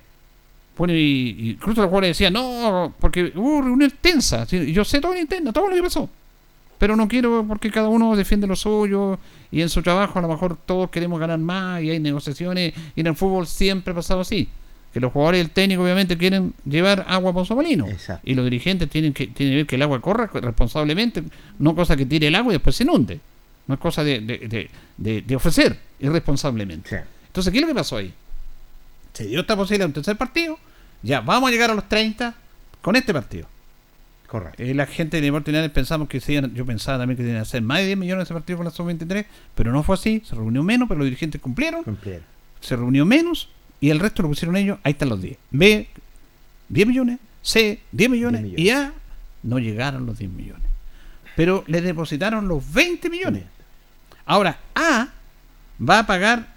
Bueno, y, y incluso los jugadores decían, no, porque hubo reunión tensa. Sí, Yo sé todo lo interno, todo lo que pasó. Pero no quiero porque cada uno defiende lo suyo y en su trabajo a lo mejor todos queremos ganar más y hay negociaciones y en el fútbol siempre ha pasado así. Que los jugadores y el técnico obviamente quieren llevar agua por su molino. Y los dirigentes tienen que, tienen que ver que el agua corra responsablemente, no cosa que tire el agua y después se inunde. No es cosa de, de, de- de- de ofrecer irresponsablemente. Sí. Entonces, ¿qué es lo que pasó ahí? Se dio esta posibilidad de un tercer partido. Ya, vamos a llegar a los 30 con este partido. Correcto. Eh, la gente de Deportes pensamos que se iban- yo pensaba también que tenían que hacer más de 10 millones ese partido con la sub-23, pero no fue así. Se reunió menos, pero los dirigentes cumplieron. Cumplieron. Se reunió menos y el resto lo pusieron ellos. Ahí están los 10. B, 10 millones. C, 10 millones. 10 millones. Y A, no llegaron los 10 millones. Pero le depositaron los 20 millones. Ahora, A va a pagar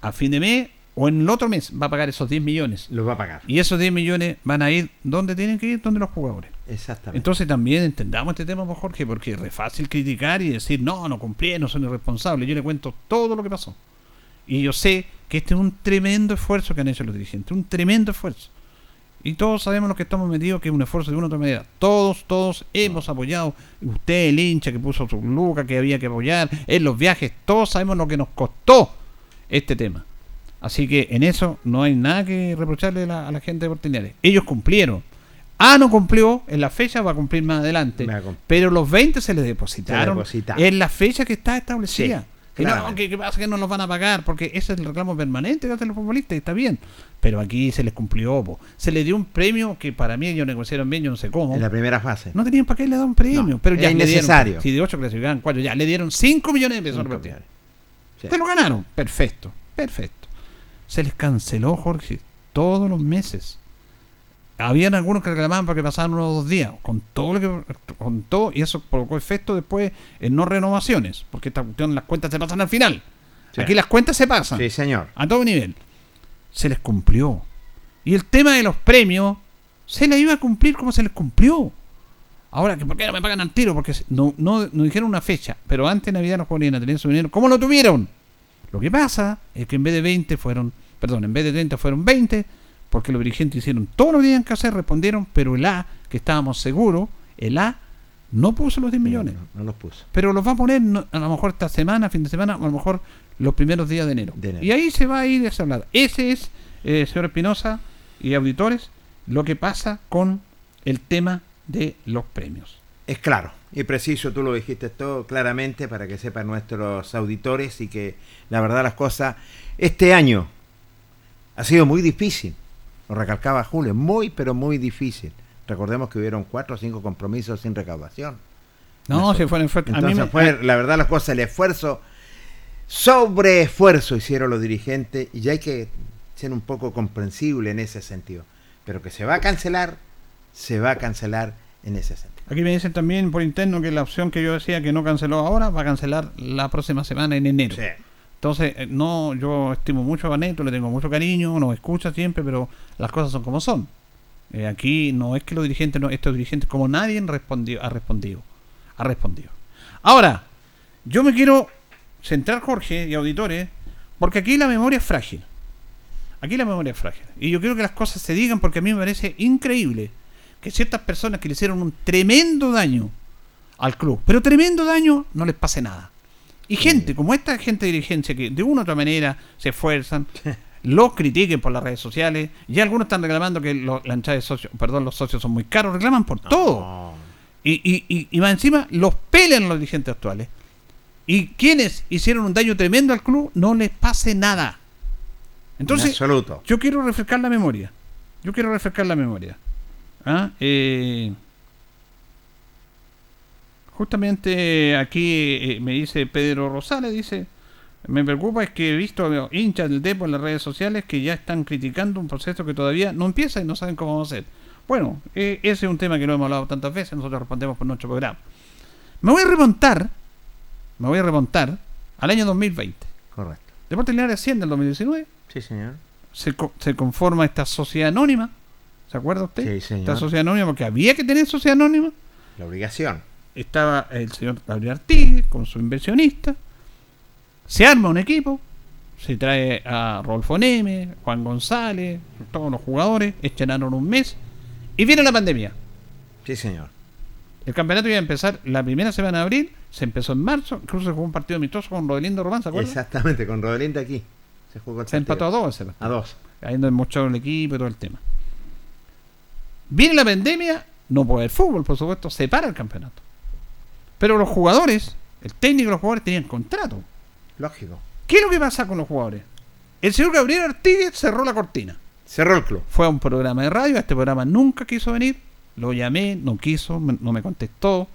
a fin de mes o en el otro mes va a pagar esos 10 millones. Los va a pagar. Y esos 10 millones van a ir donde tienen que ir, donde los jugadores. Exactamente. Entonces también entendamos este tema, pues, Jorge, porque es re fácil criticar y decir, no, no cumplí, no son irresponsables. Yo le cuento todo lo que pasó. Y yo sé que este es un tremendo esfuerzo que han hecho los dirigentes, un tremendo esfuerzo. Y todos sabemos los que estamos metidos que es un esfuerzo de una u otra manera. Todos, todos hemos apoyado. Usted, el hincha que puso su luca, que había que apoyar, en los viajes, todos sabemos lo que nos costó este tema. Así que en eso no hay nada que reprocharle a la, a la gente de Portinares. Ellos cumplieron. A no cumplió en la fecha, va a cumplir más adelante. Pero los 20 se les depositaron, Se depositaron. en la fecha que está establecida. Sí, Que no, que pasa que no los van a pagar, porque ese es el reclamo permanente que hacen los futbolistas y está bien. Pero aquí se les cumplió, po. se les dio un premio que para mí ellos negociaron bien, yo no sé cómo. En la primera fase. No tenían para qué le dar un premio, No, pero ya dieron. innecesario. Si de 8 clasificaban 4, ya le dieron 5 millones de pesos. Millones. Sí. Te lo ganaron. Perfecto, perfecto. se les canceló, Jorge, todos los meses. Habían algunos que reclamaban porque pasaban unos dos días, con todo lo que con todo, y eso provocó efecto después en no renovaciones, porque esta cuestión, las cuentas se pasan al final. Sí. Aquí las cuentas se pasan Sí, señor. a todo nivel. Se les cumplió. Y el tema de los premios se les iba a cumplir como se les cumplió. Ahora, que ¿por qué no me pagan al tiro? Porque no, no, no dijeron una fecha, pero antes de Navidad jóvenes iban a tener su dinero. ¿Cómo lo tuvieron? Lo que pasa es que en vez de 20 fueron, perdón, en vez de 30 fueron 20, porque los dirigentes hicieron todo lo que tenían que hacer, respondieron, pero el A, que estábamos seguros, el A no puso los 10 millones. No, no los puso. Pero los va a poner no, a lo mejor esta semana, fin de semana, o a lo mejor los primeros días de enero. De enero. Y ahí se va a ir esa hablada. Ese es, eh, señor Espinosa y auditores, lo que pasa con el tema de los premios. Es claro y preciso, tú lo dijiste todo claramente para que sepan nuestros auditores y que la verdad las cosas, este año ha sido muy difícil, lo recalcaba Julio, muy pero muy difícil. Recordemos que hubieron cuatro o cinco compromisos sin recaudación. No, se fue en efecto. A mí Entonces me- fue, la verdad las cosas, el esfuerzo, sobre esfuerzo hicieron los dirigentes y ya hay que ser un poco comprensible en ese sentido. Pero que se va a cancelar, se va a cancelar en ese sentido. Aquí me dicen también por interno que la opción que yo decía que no canceló ahora va a cancelar la próxima semana en enero. Sí. Entonces, eh, no, yo estimo mucho a Baneto, le tengo mucho cariño, nos escucha siempre, pero las cosas son como son. Eh, aquí no es que los dirigentes, no, estos dirigentes, como nadie respondió, ha respondido, ha respondido. Ahora, yo me quiero centrar, Jorge y auditores, porque aquí la memoria es frágil. Aquí la memoria es frágil. Y yo quiero que las cosas se digan porque a mí me parece increíble que ciertas personas que le hicieron un tremendo daño al club, pero tremendo daño, no les pase nada. Y gente, como esta gente de dirigencia que de una u otra manera se esfuerzan, los critiquen por las redes sociales, ya algunos están reclamando que lo- la de socios, perdón, los socios son muy caros, reclaman por todo. Y, y, y, y más encima los pelean los dirigentes actuales. Y quienes hicieron un daño tremendo al club, no les pase nada. en Entonces, absoluto. yo quiero refrescar la memoria. Yo quiero refrescar la memoria. ¿Ah? Eh, justamente aquí eh, me dice Pedro Rosales, dice, me preocupa es que he visto hinchas del Depo en las redes sociales que ya están criticando un proceso que todavía no empieza y no saben cómo va a ser. Bueno, eh, ese es un tema que lo hemos hablado tantas veces, nosotros respondemos por nuestro programa. Me voy a remontar, me voy a remontar al año 2020. Correcto. Deportes Linares asciende el 2019 Sí, señor. se, co- se conforma esta sociedad anónima. ¿Se acuerda usted? Sí, señor. Esta sociedad anónima, porque había que tener sociedad anónima. La obligación. Estaba el señor Gabriel Artigue con su inversionista. Se arma un equipo. Se trae a Rolfo Neme, Juan González, todos los jugadores. Estrenaron un mes. Y viene la pandemia. Sí, señor. El campeonato iba a empezar la primera semana de abril. Se empezó en marzo. Incluso se jugó un partido amistoso con Rodelindo Román, ¿se acuerda? Exactamente, con Rodelinda aquí. Se jugó el Se empató a dos ese. A dos. ahí donde mostró el equipo y todo el tema. Viene la pandemia, no puede haber fútbol, por supuesto, se para el campeonato. Pero los jugadores, el técnico y los jugadores tenían contrato. Lógico. ¿Qué es lo que pasa con los jugadores? El señor Gabriel Artigues cerró la cortina. Cerró el club. Fue a un programa de radio, a este programa nunca quiso venir, lo llamé, no quiso, me- no me contestó,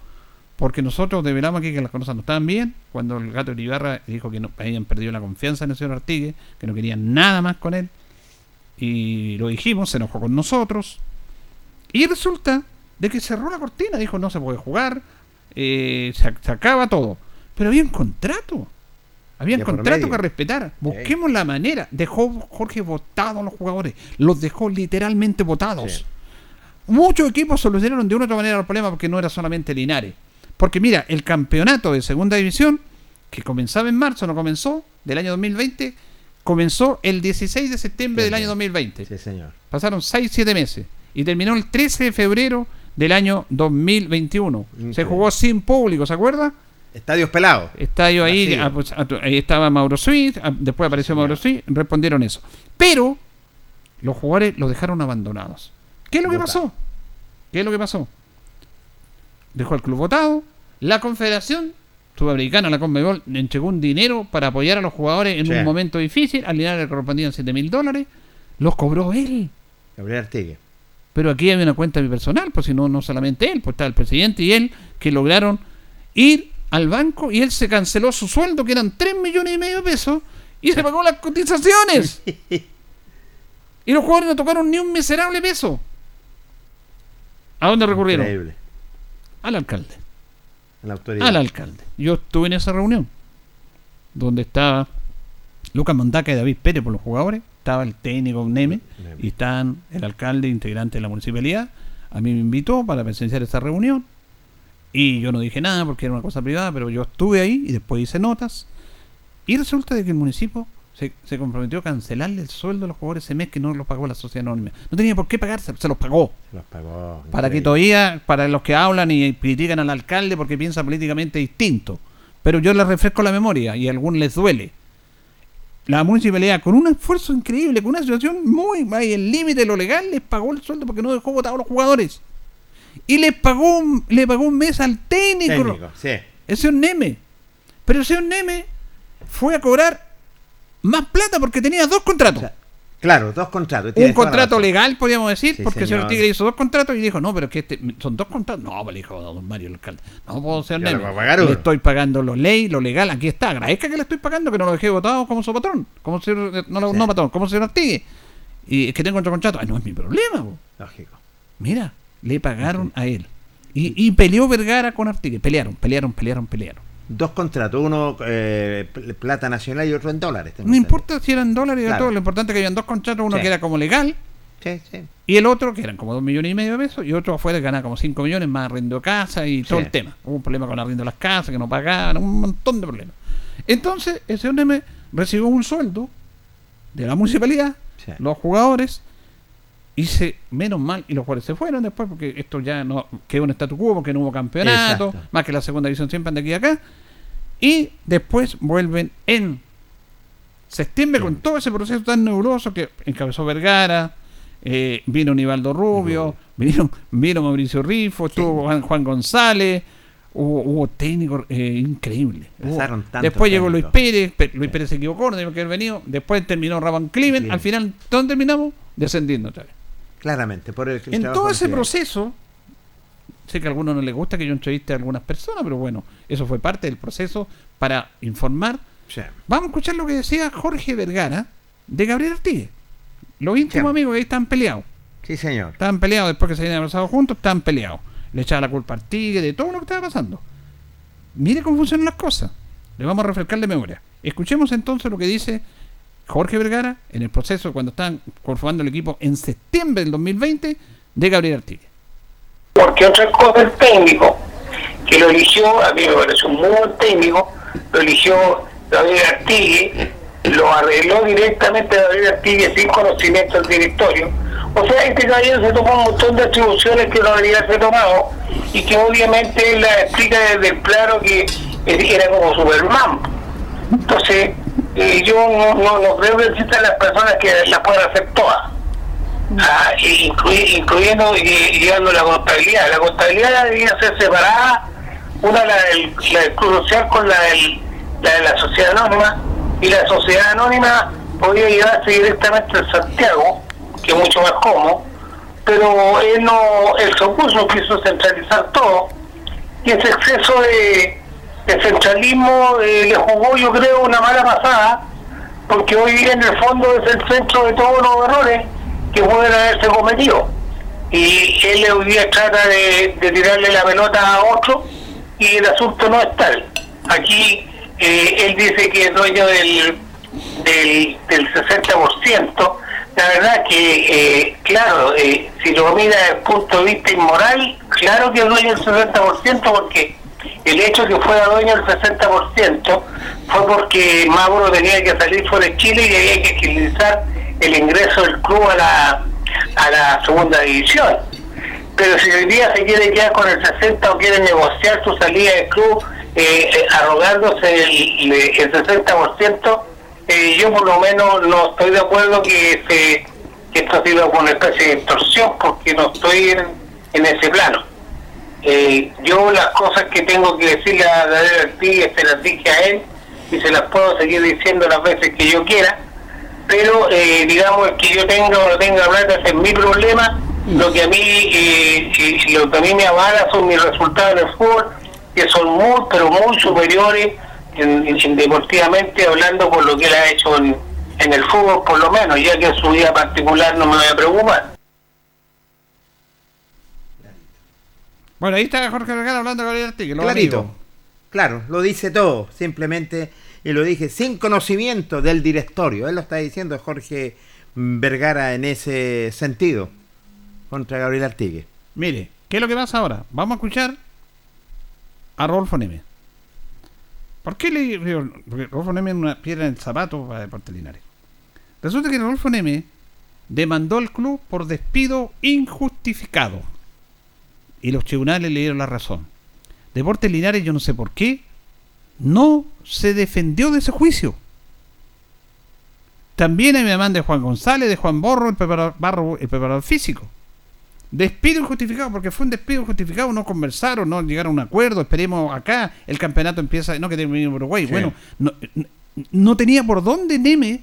porque nosotros develamos aquí que las cosas no estaban bien, cuando el gato de Ibarra dijo que no, habían perdido la confianza en el señor Artigues, que no querían nada más con él, y lo dijimos, se enojó con nosotros, y resulta de que cerró la cortina, dijo no se puede jugar, eh, se, se acaba todo, pero había un contrato. Había un contrato que respetar. Busquemos la manera. Dejó Jorge votados a los jugadores. Los dejó literalmente votados. Sí. Muchos equipos solucionaron de una u otra manera el problema porque no era solamente Linares. Porque mira, el campeonato de segunda división, que comenzaba en marzo, no comenzó, del año 2020, comenzó el 16 de septiembre del año 2020. Sí, señor. Pasaron 6-7 meses. Y terminó el 13 de febrero del año 2021. Se Increíble. jugó sin público, ¿se acuerda? Estadios pelados. Estadio ahí, ah, pues, ah, ahí estaba Mauro Suiz, ah, después apareció Mauro Suiz, respondieron eso. Pero los jugadores los dejaron abandonados. ¿Qué es lo que pasó? ¿Qué es lo que pasó? Dejó el club votado, la Confederación Sudamericana, la Conmebol, entregó un dinero para apoyar a los jugadores en Sí. un momento difícil, al Linares le correspondían 7 mil dólares, los cobró él. Gabriel Artigue. Pero aquí hay una cuenta personal, pues si no, no solamente él, pues está el presidente y él que lograron ir al banco y él se canceló su sueldo, que eran 3 millones y medio de pesos, Y se pagó las cotizaciones. Y los jugadores no tocaron ni un miserable peso. ¿A dónde recurrieron? Increíble. Al alcalde. La autoridad. Al alcalde. Yo estuve en esa reunión. Donde estaba Lucas Mondaca y David Pérez por los jugadores. Estaba el técnico Neme. Neme. Y estaban el alcalde integrante de la municipalidad. A mí me invitó para presenciar esa reunión. Y yo no dije nada porque era una cosa privada, pero yo estuve ahí y después hice notas. Y resulta de que el municipio se, se comprometió a cancelarle el sueldo a los jugadores ese mes que no los pagó la sociedad anónima. No tenía por qué pagarse, se los pagó. Se los pagó. Para que todavía, para los que hablan y critican al alcalde porque piensa políticamente distinto. Pero yo les refresco la memoria y a algunos les duele. La municipalidad, con un esfuerzo increíble, con una situación muy ahí, el límite de lo legal, les pagó el sueldo porque no dejó votados a los jugadores. Y les pagó, un- le pagó un mes al técnico. Técnico, sí. Ese es un Neme. Pero ese un Neme fue a cobrar más plata porque tenía dos contratos. O sea, claro, dos contratos. un contrato legal, podríamos decir, Sí, porque el señor. Tigre hizo dos contratos y dijo, no, pero que este, son dos contratos. No, pues le dijo don Mario el alcalde. No puedo ser Neme. Le estoy pagando lo ley, lo legal, aquí está. Agradezca que le estoy pagando, que no lo dejé votado como su patrón. Como señor, no, lo- Sí. no patrón, como señor Artigue. Y es que tengo otro contrato. Ay, no es mi problema. Lógico. Mira, le pagaron a él. Y, y peleó Vergara con Artigue. Pelearon, pelearon, pelearon, pelearon. Dos contratos, uno eh, pl- plata nacional y otro en dólares. No importa si eran dólares o Claro. todo, lo importante es que habían dos contratos, uno Sí. que era como legal Sí, sí. y el otro que eran como dos millones y medio de pesos y otro afuera que ganaba como 5 millones más arriendo casa y todo el tema. Hubo un problema con arriendo las casas que no pagaban, un montón de problemas. Entonces, ese hombre recibió un sueldo de la municipalidad, los jugadores, se, menos mal, y los jugadores se fueron después porque esto ya no quedó un statu quo porque no hubo campeonato, Exacto. más que la segunda división siempre anda aquí y acá. Y después vuelven en septiembre con todo ese proceso tan nebuloso que encabezó Vergara, eh, vino Nivaldo Rubio, vino, vino Mauricio Rifo, estuvo Juan, Juan González, hubo, hubo técnicos eh, increíbles. Pasaron después llegó Luis. Pérez, Luis Pérez se equivocó, no tenía que haber venido, después terminó Raban Climen. al final, ¿dónde terminamos? Descendiendo otra vez. Claramente, por el, el En todo ese se- proceso, sé que a algunos no les gusta que yo entreviste a algunas personas, pero bueno, eso fue parte del proceso para informar. Sí. Vamos a escuchar lo que decía Jorge Vergara de Gabriel Artigue. Los íntimos Sí. amigos que ahí están peleados. Sí, señor. Estaban peleados después que se habían abrazado juntos, estaban peleados. Le echaba la culpa a Artigue de todo lo que estaba pasando. Mire cómo funcionan las cosas. Le vamos a refrescar de memoria. Escuchemos entonces lo que dice Jorge Vergara en el proceso cuando estaban conformando el equipo en septiembre del 2020 de Gabriel Artigue. porque otra cosa el técnico que lo eligió, a mí me pareció un muy buen técnico, lo eligió David Artigue, lo arregló directamente David Artigue sin conocimiento del directorio. O sea, este caballero se tomó un montón de atribuciones que no debería haberse tomado y que obviamente él la explica desde el plano que era como Superman. Entonces, eh, yo no, no, no creo que existan las personas que las puedan hacer todas. Ah, y incluy- incluyendo y llevando la contabilidad. La contabilidad debería ser separada, una la del, la del Club Social con la, del, la de la sociedad anónima, y la sociedad anónima podría llevarse directamente a Santiago, que es mucho más cómodo, pero él no, él se opuso, quiso centralizar todo, y ese exceso de, de centralismo eh, le jugó, yo creo, una mala pasada, porque hoy día en el fondo es el centro de todos los errores que pueden haberse cometido. Y él hoy día trata de, de tirarle la pelota a otro y el asunto no es tal. Aquí eh, él dice que es dueño del, del, del 60%. La verdad que, eh, claro, eh, si lo mira desde el punto de vista inmoral, claro que es dueño del 60% porque el hecho que fuera dueño del 60% fue porque Mauro tenía que salir fuera de Chile y había que agilizar el ingreso del club a la, a la segunda división. Pero si hoy día se quiere quedar con el 60 o quiere negociar su salida del club eh, eh, arrogándose el, el 60%, eh, yo por lo menos no estoy de acuerdo que, se, que esto ha sido una especie de extorsión porque no estoy en ese plano. Eh, yo las cosas que tengo que decirle a David Artigue se las dije a él y se las puedo seguir diciendo las veces que yo quiera, pero eh, digamos que yo tenga o no tenga plata ese es mi problema, lo que a mí eh, eh, lo que a mí me avala son mis resultados en el fútbol, que son muy pero muy superiores en, en deportivamente hablando por lo que él ha hecho en, en el fútbol, por lo menos, ya que en su vida particular no me voy a preocupar. Bueno, ahí está Jorge Vergara hablando de Gabriel Artigue. lo Clarito. amigo. Claro, lo dice todo, simplemente, y lo dije sin conocimiento del directorio. Él lo está diciendo Jorge Vergara en ese sentido, contra Gabriel Artigue. Mire, ¿qué es lo que pasa ahora? Vamos a escuchar a Rodolfo Neme. ¿Por qué le digo? Porque Rodolfo Neme es una piedra en el zapato para Deportes Linares. Resulta que Rodolfo Neme demandó al club por despido injustificado. Y los tribunales le dieron la razón. Deportes Linares, yo no sé por qué, no se defendió de ese juicio. También hay una demanda de Juan González, de Juan Borro, el preparador, Barro, el preparador físico. Despido injustificado, porque fue un despido injustificado, no conversaron, no llegaron a un acuerdo, esperemos acá, el campeonato empieza, no que termine en Uruguay, Sí. bueno, no, no tenía por dónde Neme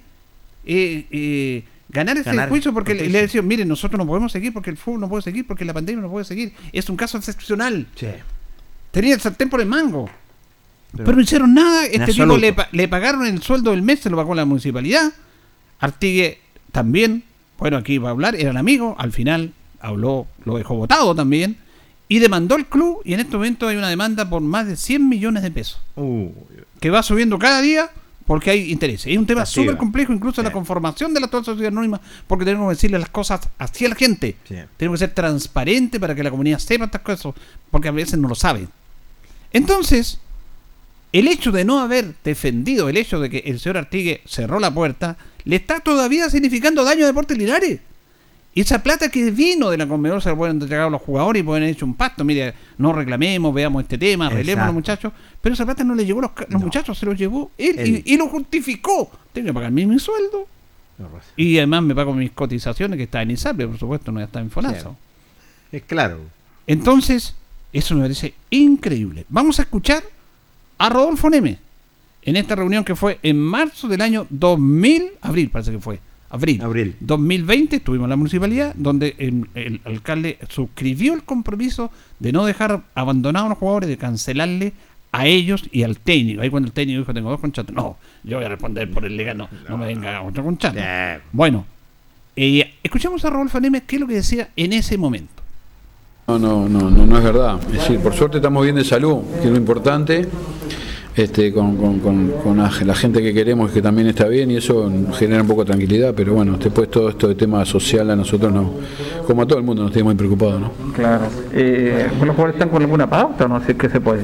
eh, eh, ganar ese Ganar juicio porque le, le decían, miren, nosotros no podemos seguir porque el fútbol no puede seguir, porque la pandemia no puede seguir, es un caso excepcional. Tenía el sartén por el mango. Pero, no hicieron nada. Este tipo le pagaron el sueldo del mes, se lo pagó la municipalidad. Artigue también, bueno, aquí va a hablar, eran amigos. Al final habló, lo dejó votado también. Y demandó el club. Y en este momento hay una demanda por más de 100 millones de pesos. Uh, Que va subiendo cada día porque hay intereses. Es un tema súper complejo, incluso Sí. la conformación de la actual sociedad anónima, porque tenemos que decirle las cosas así a la gente. Sí. Tenemos que ser transparente para que la comunidad sepa estas cosas, porque a veces no lo saben. Entonces, el hecho de no haber defendido, el hecho de que el señor Artigue cerró la puerta, le está todavía significando daño a Deportes Linares. Y esa plata que vino de la Conmebol se la pueden entregar a los jugadores y pueden haber hecho un pacto. Mire, no reclamemos, veamos este tema, arreglemos a los muchachos. Pero esa plata no le llegó a los, muchachos, se los llevó él, Él. Y, y lo justificó. Tengo que pagar mi, mi sueldo. Y además me pago mis cotizaciones que está en ISAPRE, por supuesto, no está en FONASA. es claro. Entonces, eso me parece increíble. Vamos a escuchar a Rodolfo Neme en esta reunión que fue en marzo del año 2000, abril parece que fue, abril, Abril. 2020, estuvimos en la municipalidad donde el, el alcalde suscribió el compromiso de no dejar abandonados a los jugadores, de cancelarle a ellos y al técnico. Ahí cuando el técnico dijo, tengo dos contratos, no, yo voy a responder por el legal, no, no me venga otro contrato. Eh, Bueno, eh, escuchamos a Rodolfo Neme qué es lo que decía en ese momento. No, no, no, no, no es verdad. Es decir, por suerte estamos bien de salud, que es lo importante, este, con, con- con- con la, gente que queremos que también está bien y eso genera un poco de tranquilidad, pero bueno, después todo esto de tema social a nosotros no, como a todo el mundo nos tiene muy preocupados, ¿no? Claro. Eh, ¿Los jugadores están con alguna pauta o no? Si es que se puede.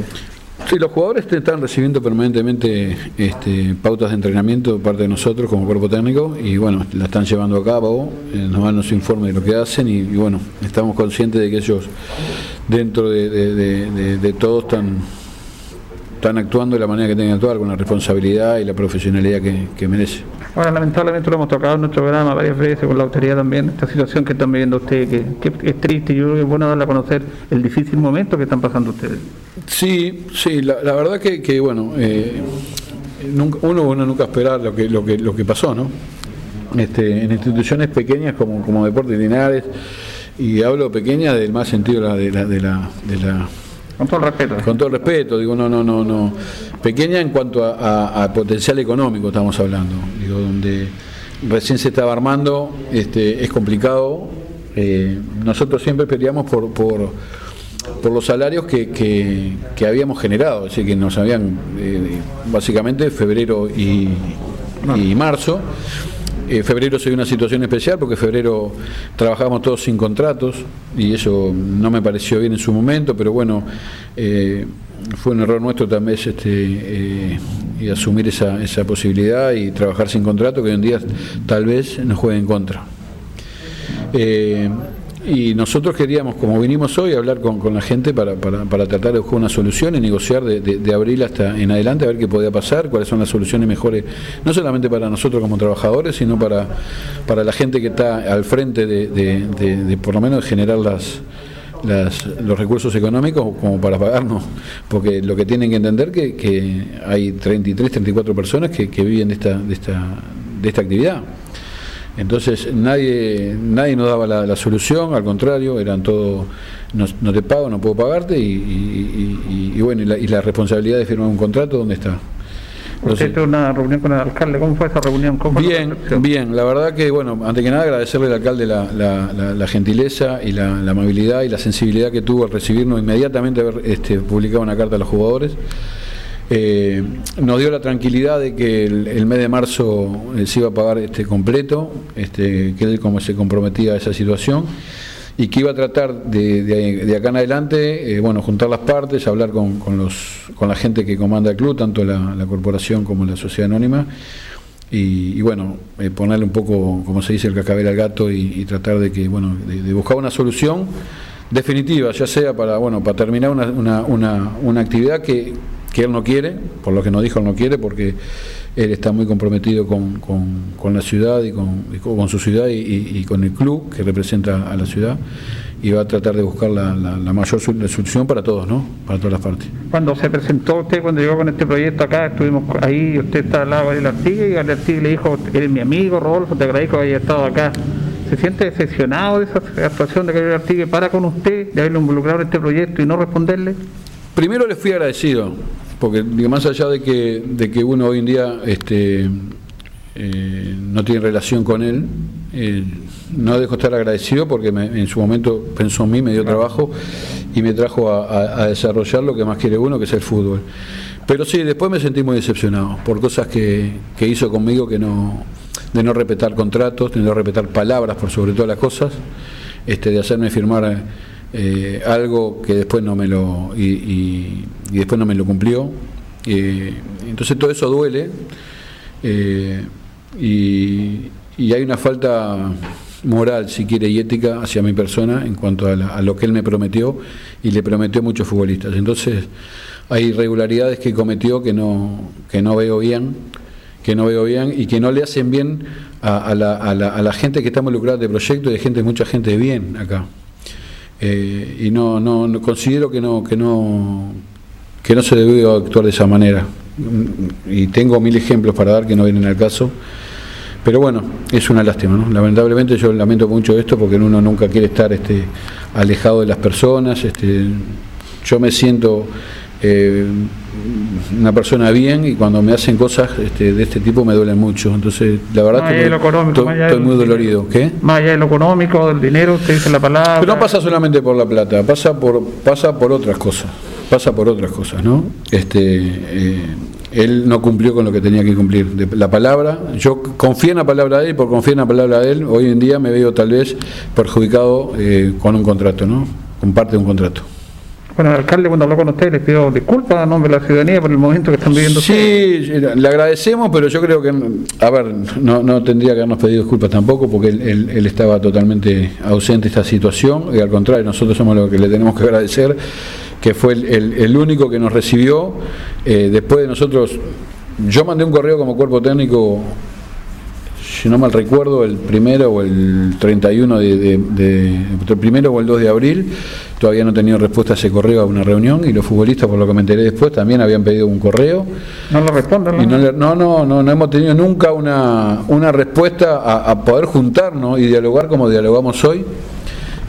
Sí, los jugadores están recibiendo permanentemente este, pautas de entrenamiento de parte de nosotros como cuerpo técnico y bueno, la están llevando a cabo, eh, nos dan los informes de lo que hacen y, y, bueno, estamos conscientes de que ellos dentro de, de- de- de- de todo están, están actuando de la manera que tienen que actuar, con la responsabilidad y la profesionalidad que, que merece. Ahora, lamentablemente lo hemos tocado en nuestro programa varias veces con la autoridad también, esta situación que están viviendo ustedes, que, que es triste yo creo que es bueno darle a conocer el difícil momento que están pasando ustedes. Sí, sí, la, la verdad que, que, bueno, eh, nunca- uno, uno nunca espera lo que, lo que, lo que pasó, ¿no? Este, en instituciones pequeñas como, como Deportes Linares, y hablo pequeñas del más sentido de la, de la, de la, de la- Con todo el respeto. con todo el respeto, digo, no, no, no, no, pequeña en cuanto a, a- a potencial económico estamos hablando, digo, donde recién se estaba armando, este, es complicado, eh, nosotros siempre peleamos por, por, por los salarios que, que- que habíamos generado, es decir, que nos habían, eh, básicamente, febrero y, y marzo. Eh, febrero dio una situación especial porque febrero trabajamos todos sin contratos y eso no me pareció bien en su momento, pero bueno, eh, fue un error nuestro también este, eh, y asumir esa, esa posibilidad y trabajar sin contrato que hoy en día tal vez nos juegue en contra. Y nosotros queríamos, como vinimos hoy, hablar con, con la gente para, para- para tratar de buscar una solución y negociar de, de- abril hasta en adelante, a ver qué podía pasar, cuáles son las soluciones mejores, no solamente para nosotros como trabajadores, sino para, para la gente que está al frente de, de- por lo menos generar las, las- los recursos económicos como para pagarnos, porque lo que tienen que entender que, que hay 33, 34 personas que, que viven de esta, de esta, de esta actividad. Entonces nadie nadie nos daba la, la solución, al contrario, eran todos, no, no te pago, no puedo pagarte y, y- y- y bueno, y la, y la responsabilidad de firmar un contrato, ¿dónde está? Usted tuvo una reunión con el alcalde, ¿cómo fue esa reunión? ¿Cómo fue la Bien, bien, la verdad que, bueno, ante que nada agradecerle al alcalde la, gentileza y la, la amabilidad y la sensibilidad que tuvo al recibirnos inmediatamente haber este, publicado una carta a los jugadores. Eh, nos dio la tranquilidad de que el, mes de marzo eh, se iba a pagar este completo, este, que él como se comprometía a esa situación y que iba a tratar de, de- acá en adelante, eh, bueno, juntar las partes, hablar con, los, con la gente que comanda el club, tanto la, corporación como la sociedad anónima, y, bueno, ponerle un poco, como se dice, el cascabel al gato y, tratar de que, bueno, de, de buscar una solución definitiva, ya sea para, bueno, para terminar una, una, una actividad que, que él no quiere, por lo que nos dijo él no quiere, porque él está muy comprometido con, con- la ciudad y con, con su ciudad y, con el club que representa a la ciudad y va a tratar de buscar la, la- la mayor sol- solución para todos, ¿no? Para todas las partes. Cuando se presentó usted, cuando llegó con este proyecto acá, estuvimos ahí, usted está al lado de Gabriel Artigue y Artigue le dijo, eres mi amigo, Rodolfo, te agradezco que haya estado acá. ¿Se siente decepcionado de esa actuación de Gabriel Artigue para con usted, de haberlo involucrado en este proyecto y no responderle? Primero le fui agradecido, porque más allá de que, de que uno hoy en día este, eh, no tiene relación con él, eh, no dejo de estar agradecido porque me- en su momento pensó en mí, me dio trabajo y me trajo a, a- a desarrollar lo que más quiere uno, que es el fútbol. Pero sí, después me sentí muy decepcionado por cosas que, que hizo conmigo que no, de no respetar contratos, de no respetar palabras por sobre todas las cosas, este, de hacerme firmar eh, algo que después no me lo y, y- después no me lo cumplió. Eh, entonces todo eso duele eh, y, y hay una falta moral, si quiere, y ética hacia mi persona en cuanto a, la- a lo que él me prometió y le prometió a muchos futbolistas. Entonces hay irregularidades que cometió que no, que no veo bien que no veo bien y que no le hacen bien a, a la, a la- la gente que está involucrada en este proyecto y de gente, mucha gente de bien acá. Eh, y no, no, no- considero que no, que no, que no se debió actuar de esa manera. Y tengo mil ejemplos para dar que no vienen al caso. Pero bueno, es una lástima, ¿no? Lamentablemente yo lamento mucho esto porque uno nunca quiere estar este, alejado de las personas. Este, yo me siento eh, una persona bien y cuando me hacen cosas este, de este tipo me duelen mucho. Entonces, la verdad Más allá estoy, lo económico, muy dinero. dolorido. ¿Qué? Más allá de lo económico, del dinero, usted dice la palabra. Pero no pasa solamente por la plata, pasa por, pasa por otras cosas, pasa por otras cosas, ¿no? Este, eh, él no cumplió con lo que tenía que cumplir. De la palabra, yo confío en la palabra de él, por confiar en la palabra de él, hoy en día me veo tal vez perjudicado eh, con un contrato, ¿no? Con parte de un contrato. Bueno, alcalde cuando habló con usted les pidió disculpas a nombre de la ciudadanía por el momento que están viviendo ustedes. Sí, le agradecemos, pero yo creo que, a ver, no, no tendría que habernos pedido disculpas tampoco, porque él, él- él estaba totalmente ausente de esta situación, y al contrario, nosotros somos los que le tenemos que agradecer, que fue el, el- el único que nos recibió. Eh, después de nosotros, yo mandé un correo como cuerpo técnico, si no mal recuerdo, el primero o el 31 de, de- de- el primero o el 2 de abril, todavía no he tenido respuesta a ese correo a una reunión y los futbolistas, por lo que me enteré después, también habían pedido un correo. No lo responden. Y no, le- no, no, no, no hemos tenido nunca una, una respuesta a, a poder juntarnos y dialogar como dialogamos hoy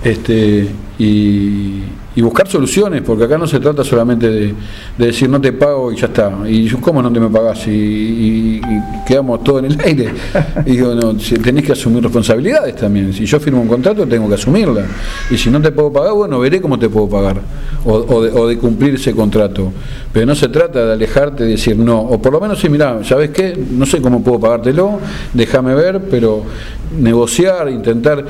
este, y, y buscar soluciones, porque acá no se trata solamente de, de decir no te pago y ya está. Y yo, ¿cómo no te me pagás? Y, y- y quedamos todos en el aire. Y digo, no, tenés que asumir responsabilidades también. Si yo firmo un contrato, tengo que asumirla. Y si no te puedo pagar, bueno, veré cómo te puedo pagar. O, o de, o de cumplir ese contrato. Pero no se trata de alejarte y decir no. O por lo menos, si mira, ¿sabes qué? No sé cómo puedo pagártelo, déjame ver, pero negociar, intentar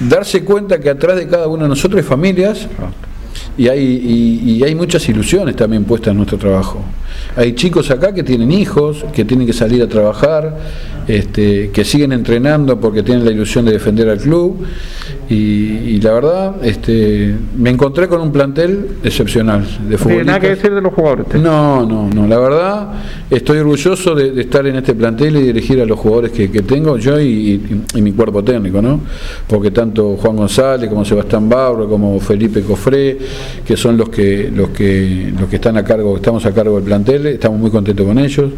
darse cuenta que atrás de cada uno de nosotros hay familias y hay, y, y hay muchas ilusiones también puestas en nuestro trabajo. Hay chicos acá que tienen hijos, que tienen que salir a trabajar, este, que siguen entrenando porque tienen la ilusión de defender al club. Y, y la verdad, este, me encontré con un plantel excepcional de tiene nada que futbolistas. decir de los jugadores. No, no, no. La verdad, estoy orgulloso de, de estar en este plantel y dirigir a los jugadores que, que tengo, yo y, y- y mi cuerpo técnico, ¿no? Porque tanto Juan González como Sebastián Barro, como Felipe Cofré, que son los que, los que, los que están a cargo, estamos a cargo del plantel, estamos muy contentos con ellos.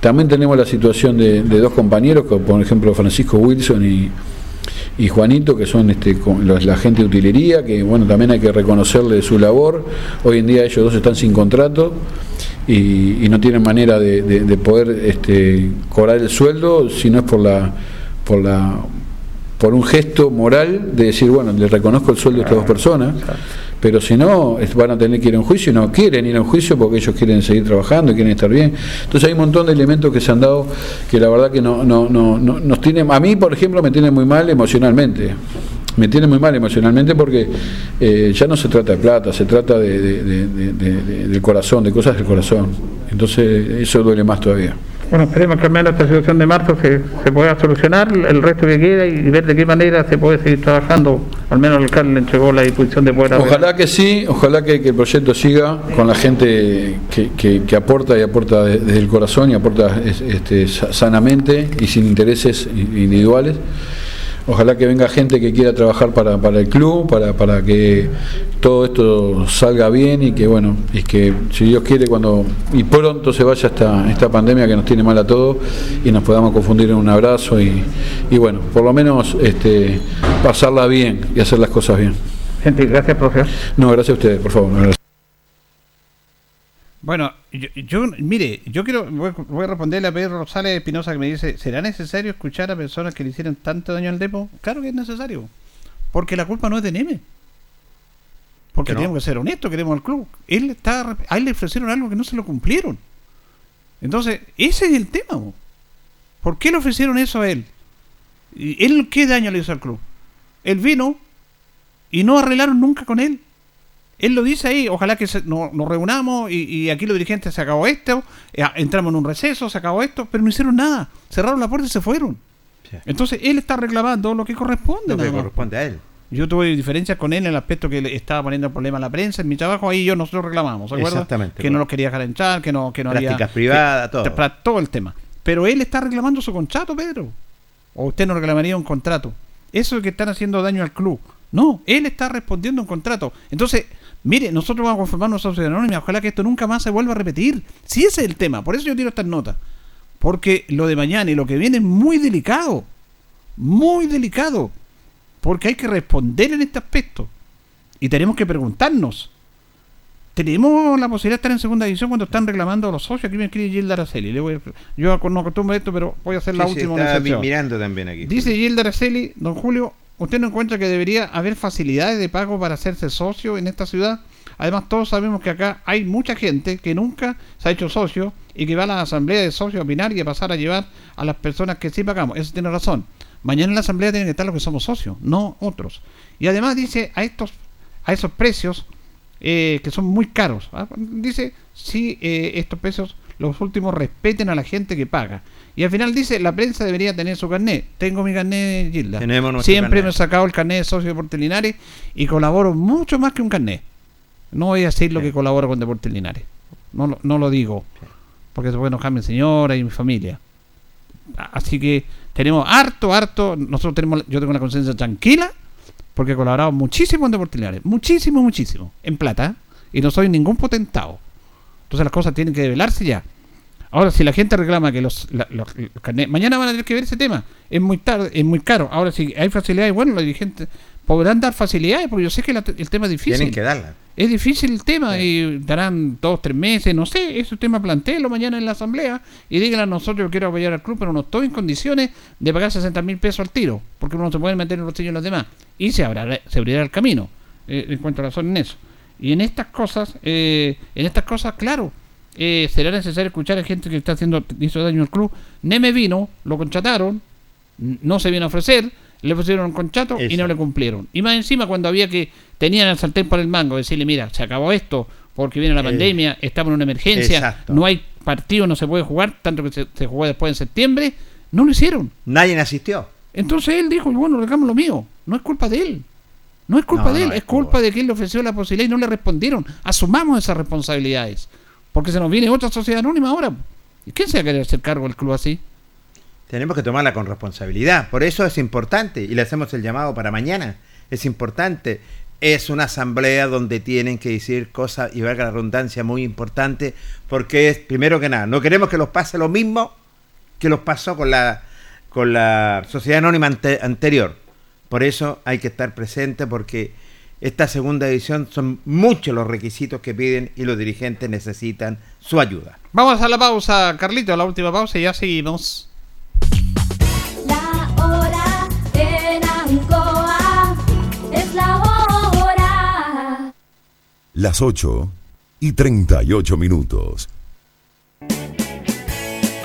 También tenemos la situación de, de dos compañeros, como por ejemplo Francisco Wilson y, y Juanito, que son este, los- la gente de utilería, que bueno, también hay que reconocerle su labor. Hoy en día ellos dos están sin contrato y, y no tienen manera de, de- de poder este, cobrar el sueldo si no es por la por la por un gesto moral de decir bueno le reconozco el sueldo a estas dos personas pero si no van a tener que ir a un juicio y no quieren ir a un juicio porque ellos quieren seguir trabajando quieren estar bien entonces hay un montón de elementos que se han dado que la verdad que no, no, no, no- nos tiene a mí por ejemplo me tiene muy mal emocionalmente me tiene muy mal emocionalmente porque eh, ya no se trata de plata, se trata de- de- de- del corazón, de cosas del corazón. Entonces eso duele más todavía. Bueno, esperemos que al menos esta situación de marzo se, se pueda solucionar, el resto que queda y ver de qué manera se puede seguir trabajando. Al menos el alcalde le entregó la disposición de poder Ojalá que sí, ojalá que, que el proyecto siga con la gente que, que- que aporta y aporta de- desde el corazón y aporta es- este, sa- sanamente y sin intereses individuales. Ojalá que venga gente que quiera trabajar para, para el club, para, para que todo esto salga bien y que, bueno, y que si Dios quiere, cuando y pronto se vaya esta, esta pandemia que nos tiene mal a todos y nos podamos confundir en un abrazo y, y bueno, por lo menos este, pasarla bien y hacer las cosas bien. Gente, gracias, profe. No, gracias a ustedes, por favor. gracias. Bueno, yo, yo- mire, yo quiero, voy, voy a responderle a Pedro Rosales Espinosa que me dice, ¿será necesario escuchar a personas que le hicieron tanto daño al depo? Claro que es necesario, porque la culpa no es de Neme. Porque tenemos que ser honestos, queremos al club. Él está, a él le ofrecieron algo que no se lo cumplieron. Entonces, ese es el tema. bo. ¿Por qué le ofrecieron eso a él? ¿Y él qué daño le hizo al club? Él vino y no arreglaron nunca con él. Él lo dice ahí, ojalá que se- no- nos reunamos y, y aquí los dirigentes se acabó esto, eh, entramos en un receso, se acabó esto, pero no hicieron nada, cerraron la puerta y se fueron. Sí. Entonces él está reclamando lo que corresponde. Lo que corresponde a él. Yo tuve diferencias con él en el aspecto que le estaba poniendo problema a la prensa. En mi trabajo ahí yo nosotros reclamamos, ¿se acuerda? Exactamente, Que no bueno. los quería dejar entrar, que no, que no había. Prácticas privadas, que- todo. para todo el tema. Pero él está reclamando su contrato, Pedro. O usted no reclamaría un contrato. Eso es que están haciendo daño al club. No, él está respondiendo un contrato. Entonces, mire, nosotros vamos a conformar nuestra sociedad anónima. Ojalá que esto nunca más se vuelva a repetir. Si ese es el tema, por eso yo tiro estas notas. Porque lo de mañana y lo que viene es muy delicado. Muy delicado. Porque hay que responder en este aspecto. Y tenemos que preguntarnos. Tenemos la posibilidad de estar en segunda división cuando están reclamando a los socios. Aquí me escribe Gilda Araceli. Le voy a- yo no acostumbro esto, pero voy a hacer la Sí, sí, última mi- mirando también aquí. Dice Gilda Araceli, don Julio, ¿usted no encuentra que debería haber facilidades de pago para hacerse socio en esta ciudad? Además, todos sabemos que acá hay mucha gente que nunca se ha hecho socio y que va a la asamblea de socios a opinar y a pasar a llevar a las personas que sí pagamos. Eso tiene razón. Mañana en la asamblea tienen que estar los que somos socios, no otros. Y además dice a estos, a esos precios eh, que son muy caros. ¿ah? Dice si eh, estos precios los últimos respeten a la gente que paga. Y al final dice, la prensa debería tener su carnet. Tengo mi carnet, Gilda. Tenemos nuestro Siempre carnet. me he sacado el carnet de socio de Deportes Linares y colaboro mucho más que un carnet. No voy a decir lo Sí. que colaboro con Deportes Linares. No, lo- no lo digo. Porque se puede enojar mi señora y mi familia. Así que tenemos harto, harto. Nosotros tenemos, yo tengo una conciencia tranquila porque he colaborado muchísimo en Deportes Linares. Muchísimo, muchísimo. En plata. Y no soy ningún potentado. Entonces las cosas tienen que develarse ya. Ahora, si la gente reclama que los, la- los- los mañana van a tener que ver ese tema. Es muy tarde, es muy caro. Ahora, si hay facilidades, bueno, los dirigentes podrán dar facilidades, porque yo sé que la- el tema es difícil. Tienen que darla. Es difícil el tema y darán dos, tres meses, no sé, ese tema plantéelo mañana en la asamblea y digan a nosotros yo quiero apoyar al club, pero no estoy en condiciones de pagar 60 mil pesos al tiro, porque uno no se puede meter en los bolsillos de los demás y se abrirá, se abrirá el camino. Eh, encuentro razón en eso. Y en estas cosas, eh, en estas cosas, claro, eh, será necesario escuchar a gente que está haciendo hizo daño al club. Neme vino, lo contrataron, no se vino a ofrecer, le pusieron un contrato y no le cumplieron. Y más encima cuando había que tenían el sartén por el mango, decirle, mira, se acabó esto porque viene la Eh, pandemia, estamos en una emergencia, exacto. no hay partido, no se puede jugar, tanto que se, se jugó después en septiembre, no lo hicieron. Nadie asistió. Entonces él dijo, bueno, reclamo lo mío, no es culpa de él. No es culpa No, de él, no, es es como- culpa de que él le ofreció la posibilidad y no le respondieron. Asumamos esas responsabilidades. Porque se nos viene otra sociedad anónima ahora. ¿Y quién se va a querer hacer cargo del club así? Tenemos que tomarla con responsabilidad. Por eso es importante, y le hacemos el llamado para mañana. Es importante. Es una asamblea donde tienen que decir cosas, y valga la redundancia, muy importante, porque es, primero que nada, no queremos que los pase lo mismo que los pasó con la, con la sociedad anónima ante- anterior. Por eso hay que estar presente, porque esta segunda división son muchos los requisitos que piden y los dirigentes necesitan su ayuda. Vamos a la pausa, Carlito, a la última pausa y ya seguimos. La hora en Ancoa es la hora. Las 8 y 38 minutos.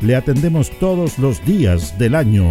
Le atendemos todos los días del año.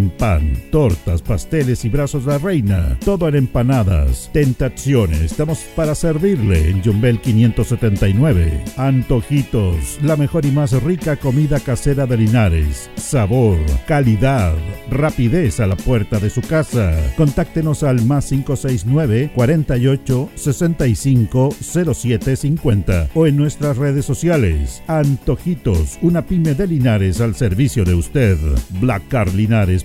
pan, tortas, pasteles y brazos de la reina. Todo en empanadas. Tentazione. Estamos para servirle en Jumbel 579. Antojitos. La mejor y más rica comida casera de Linares. Sabor, calidad, rapidez a la puerta de su casa. Contáctenos al más 569 48 65 07 50 o en nuestras redes sociales. Antojitos, una pyme de Linares al servicio de usted. Black Car Linares,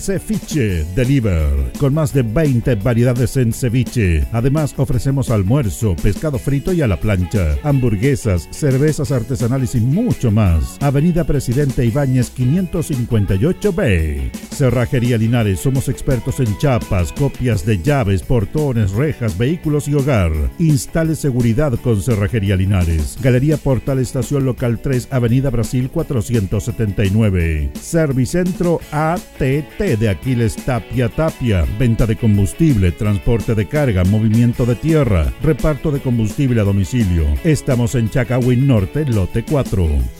Ceviche Deliver, con más de 20 variedades en ceviche. Además, ofrecemos almuerzo, pescado frito y a la plancha, hamburguesas, cervezas artesanales y mucho más. Avenida Presidente Ibáñez 558B. Cerrajería Linares, somos expertos en chapas, copias de llaves, portones, rejas, vehículos y hogar. Instale seguridad con Cerrajería Linares. Galería Portal Estación Local 3, Avenida Brasil 479. Servicentro ATT de Aquiles Tapia Tapia. Venta de combustible, transporte de carga, movimiento de tierra, reparto de combustible a domicilio. Estamos en Chacawin Norte, lote 4.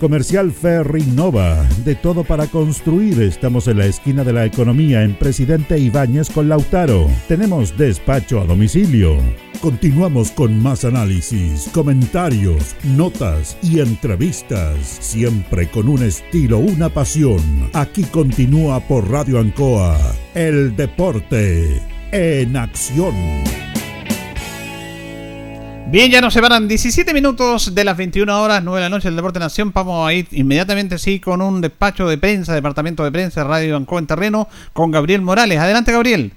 Comercial Ferry Nova, de todo para construir. Estamos en la esquina de la economía en Presidente Ibáñez con Lautaro. Tenemos despacho a domicilio. Continuamos con más análisis, comentarios, notas y entrevistas, siempre con un estilo, una pasión. Aquí continúa por Radio Ancoa, el deporte en acción. Bien, ya nos separan 17 minutos de las 21 horas, 9 de la noche del Deporte Nación. Vamos a ir inmediatamente, sí, con un despacho de prensa, departamento de prensa, Radio Ancoa en terreno, con Gabriel Morales. Adelante, Gabriel.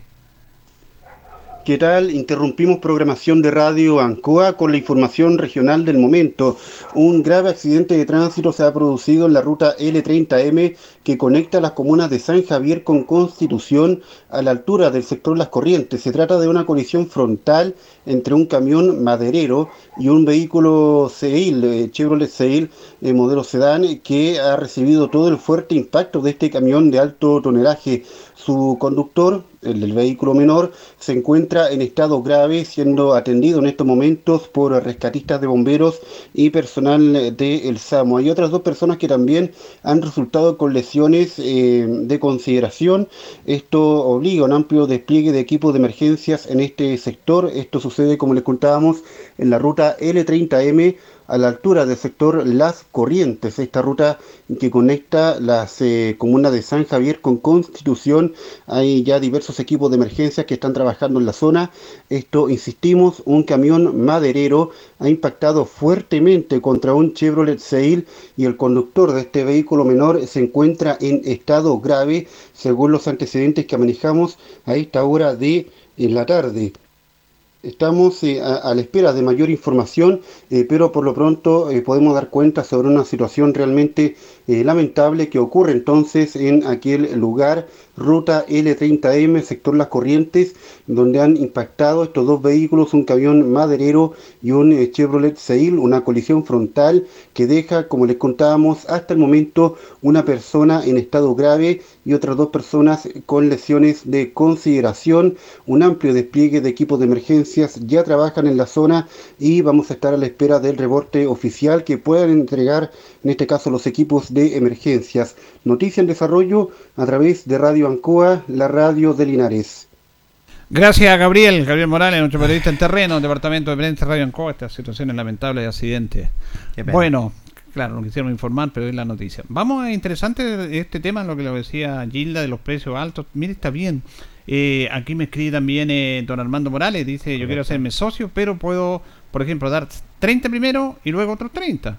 ¿Qué tal? Interrumpimos programación de Radio Ancoa con la información regional del momento. Un grave accidente de tránsito se ha producido en la ruta L30M que conecta las comunas de San Javier con Constitución a la altura del sector Las Corrientes. Se trata de una colisión frontal entre un camión maderero y un vehículo Seil, eh, Chevrolet Seil, eh, modelo sedán, que ha recibido todo el fuerte impacto de este camión de alto tonelaje. Su conductor, el del vehículo menor, se encuentra en estado grave, siendo atendido en estos momentos por rescatistas de bomberos y personal de El SAMO. Hay otras dos personas que también han resultado con lesiones eh, de consideración. Esto obliga a un amplio despliegue de equipos de emergencias en este sector. Esto sucede, como les contábamos, en la ruta L30M a la altura del sector Las Corrientes, esta ruta que conecta las eh, comunas de San Javier con Constitución. Hay ya diversos equipos de emergencia que están trabajando en la zona. Esto, insistimos, un camión maderero ha impactado fuertemente contra un Chevrolet Sail y el conductor de este vehículo menor se encuentra en estado grave, según los antecedentes que manejamos a esta hora de la tarde. Estamos eh, a, la espera de mayor información, eh, pero por lo pronto eh, podemos dar cuenta sobre una situación realmente eh, lamentable que ocurre entonces en aquel lugar, ruta L30M, sector Las Corrientes, donde han impactado estos dos vehículos, un camión maderero y un eh, Chevrolet Sail, una colisión frontal que deja, como les contábamos, hasta el momento una persona en estado grave y otras dos personas con lesiones de consideración. Un amplio despliegue de equipos de emergencias ya trabajan en la zona y vamos a estar a la espera del reporte oficial que puedan entregar, en este caso, los equipos de emergencias. Noticia en desarrollo a través de Radio Ancoa, la radio de Linares. Gracias, Gabriel. Gabriel Morales, nuestro periodista en terreno, Departamento de Prensa Radio Ancoa. Esta situación es lamentable de accidente. Bueno, claro, no quisieron informar, pero es la noticia. Vamos a interesante este tema, lo que lo decía Gilda de los precios altos. Mire, está bien. Eh, aquí me escribe también eh, don Armando Morales, dice, yo quiero hacerme socio, pero puedo, por ejemplo, dar 30 primero y luego otros 30.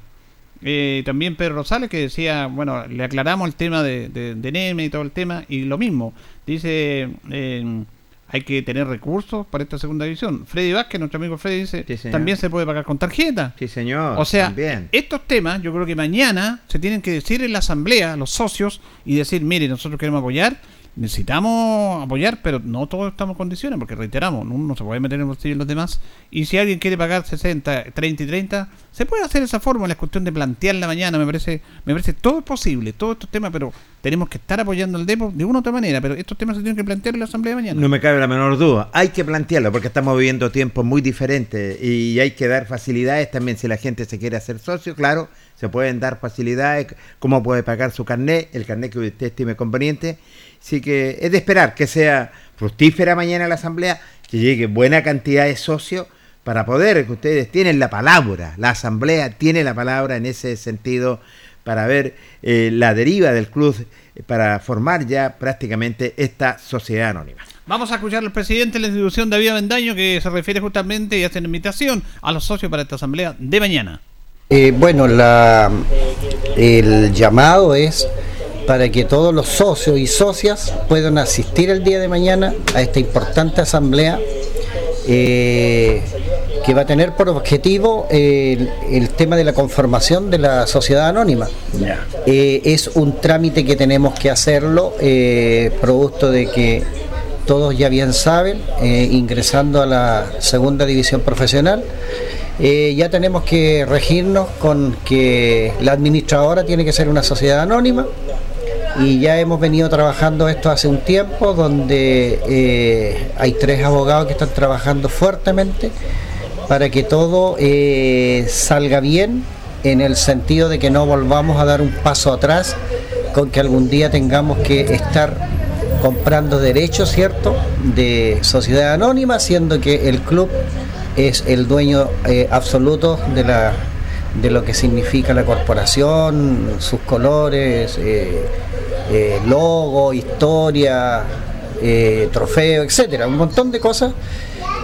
Eh, también Pedro Rosales que decía, bueno, le aclaramos el tema de, de, de Neme y todo el tema, y lo mismo, dice, eh, hay que tener recursos para esta segunda división. Freddy Vázquez, nuestro amigo Freddy, dice, Sí, también se puede pagar con tarjeta. Sí, señor. O sea, también. estos temas yo creo que mañana se tienen que decir en la asamblea, los socios, y decir, mire, nosotros queremos apoyar, necesitamos apoyar, pero no todos estamos en condiciones, porque reiteramos, uno no se puede meter en bolsillo de los demás. Y si alguien quiere pagar 60, 30 y 30, se puede hacer esa fórmula, es cuestión de plantear la mañana, me parece, me parece todo es posible, todos estos temas, pero tenemos que estar apoyando al Depo de una u otra manera, pero estos temas se tienen que plantear en la asamblea de mañana. No me cabe la menor duda. Hay que plantearlo porque estamos viviendo tiempos muy diferentes y hay que dar facilidades también si la gente se quiere hacer socio, claro, se pueden dar facilidades, cómo puede pagar su carnet, el carnet que usted estime conveniente. Así que es de esperar que sea fructífera mañana la asamblea, que llegue buena cantidad de socios para poder, que ustedes tienen la palabra, la asamblea tiene la palabra en ese sentido para ver eh, la deriva del club para formar ya prácticamente esta sociedad anónima. Vamos a escuchar al presidente de la institución, David Avendaño, que se refiere justamente y hace una invitación a los socios para esta asamblea de mañana. Eh, bueno, la, el llamado es para que todos los socios y socias puedan asistir el día de mañana a esta importante asamblea eh, que va a tener por objetivo el, el, tema de la conformación de la sociedad anónima. Eh, es un trámite que tenemos que hacerlo, eh, producto de que todos ya bien saben, ingresando a la segunda división profesional, eh, ya tenemos que regirnos con que la administradora tiene que ser una sociedad anónima y ya hemos venido trabajando esto hace un tiempo donde eh, hay tres abogados que están trabajando fuertemente para que todo eh, salga bien en el sentido de que no volvamos a dar un paso atrás con que algún día tengamos que estar comprando derechos, ¿cierto?, de sociedad anónima, siendo que el club es el dueño eh, absoluto de la de lo que significa la corporación, sus colores, eh, eh, logo, historia, trofeo, etcétera, un montón de cosas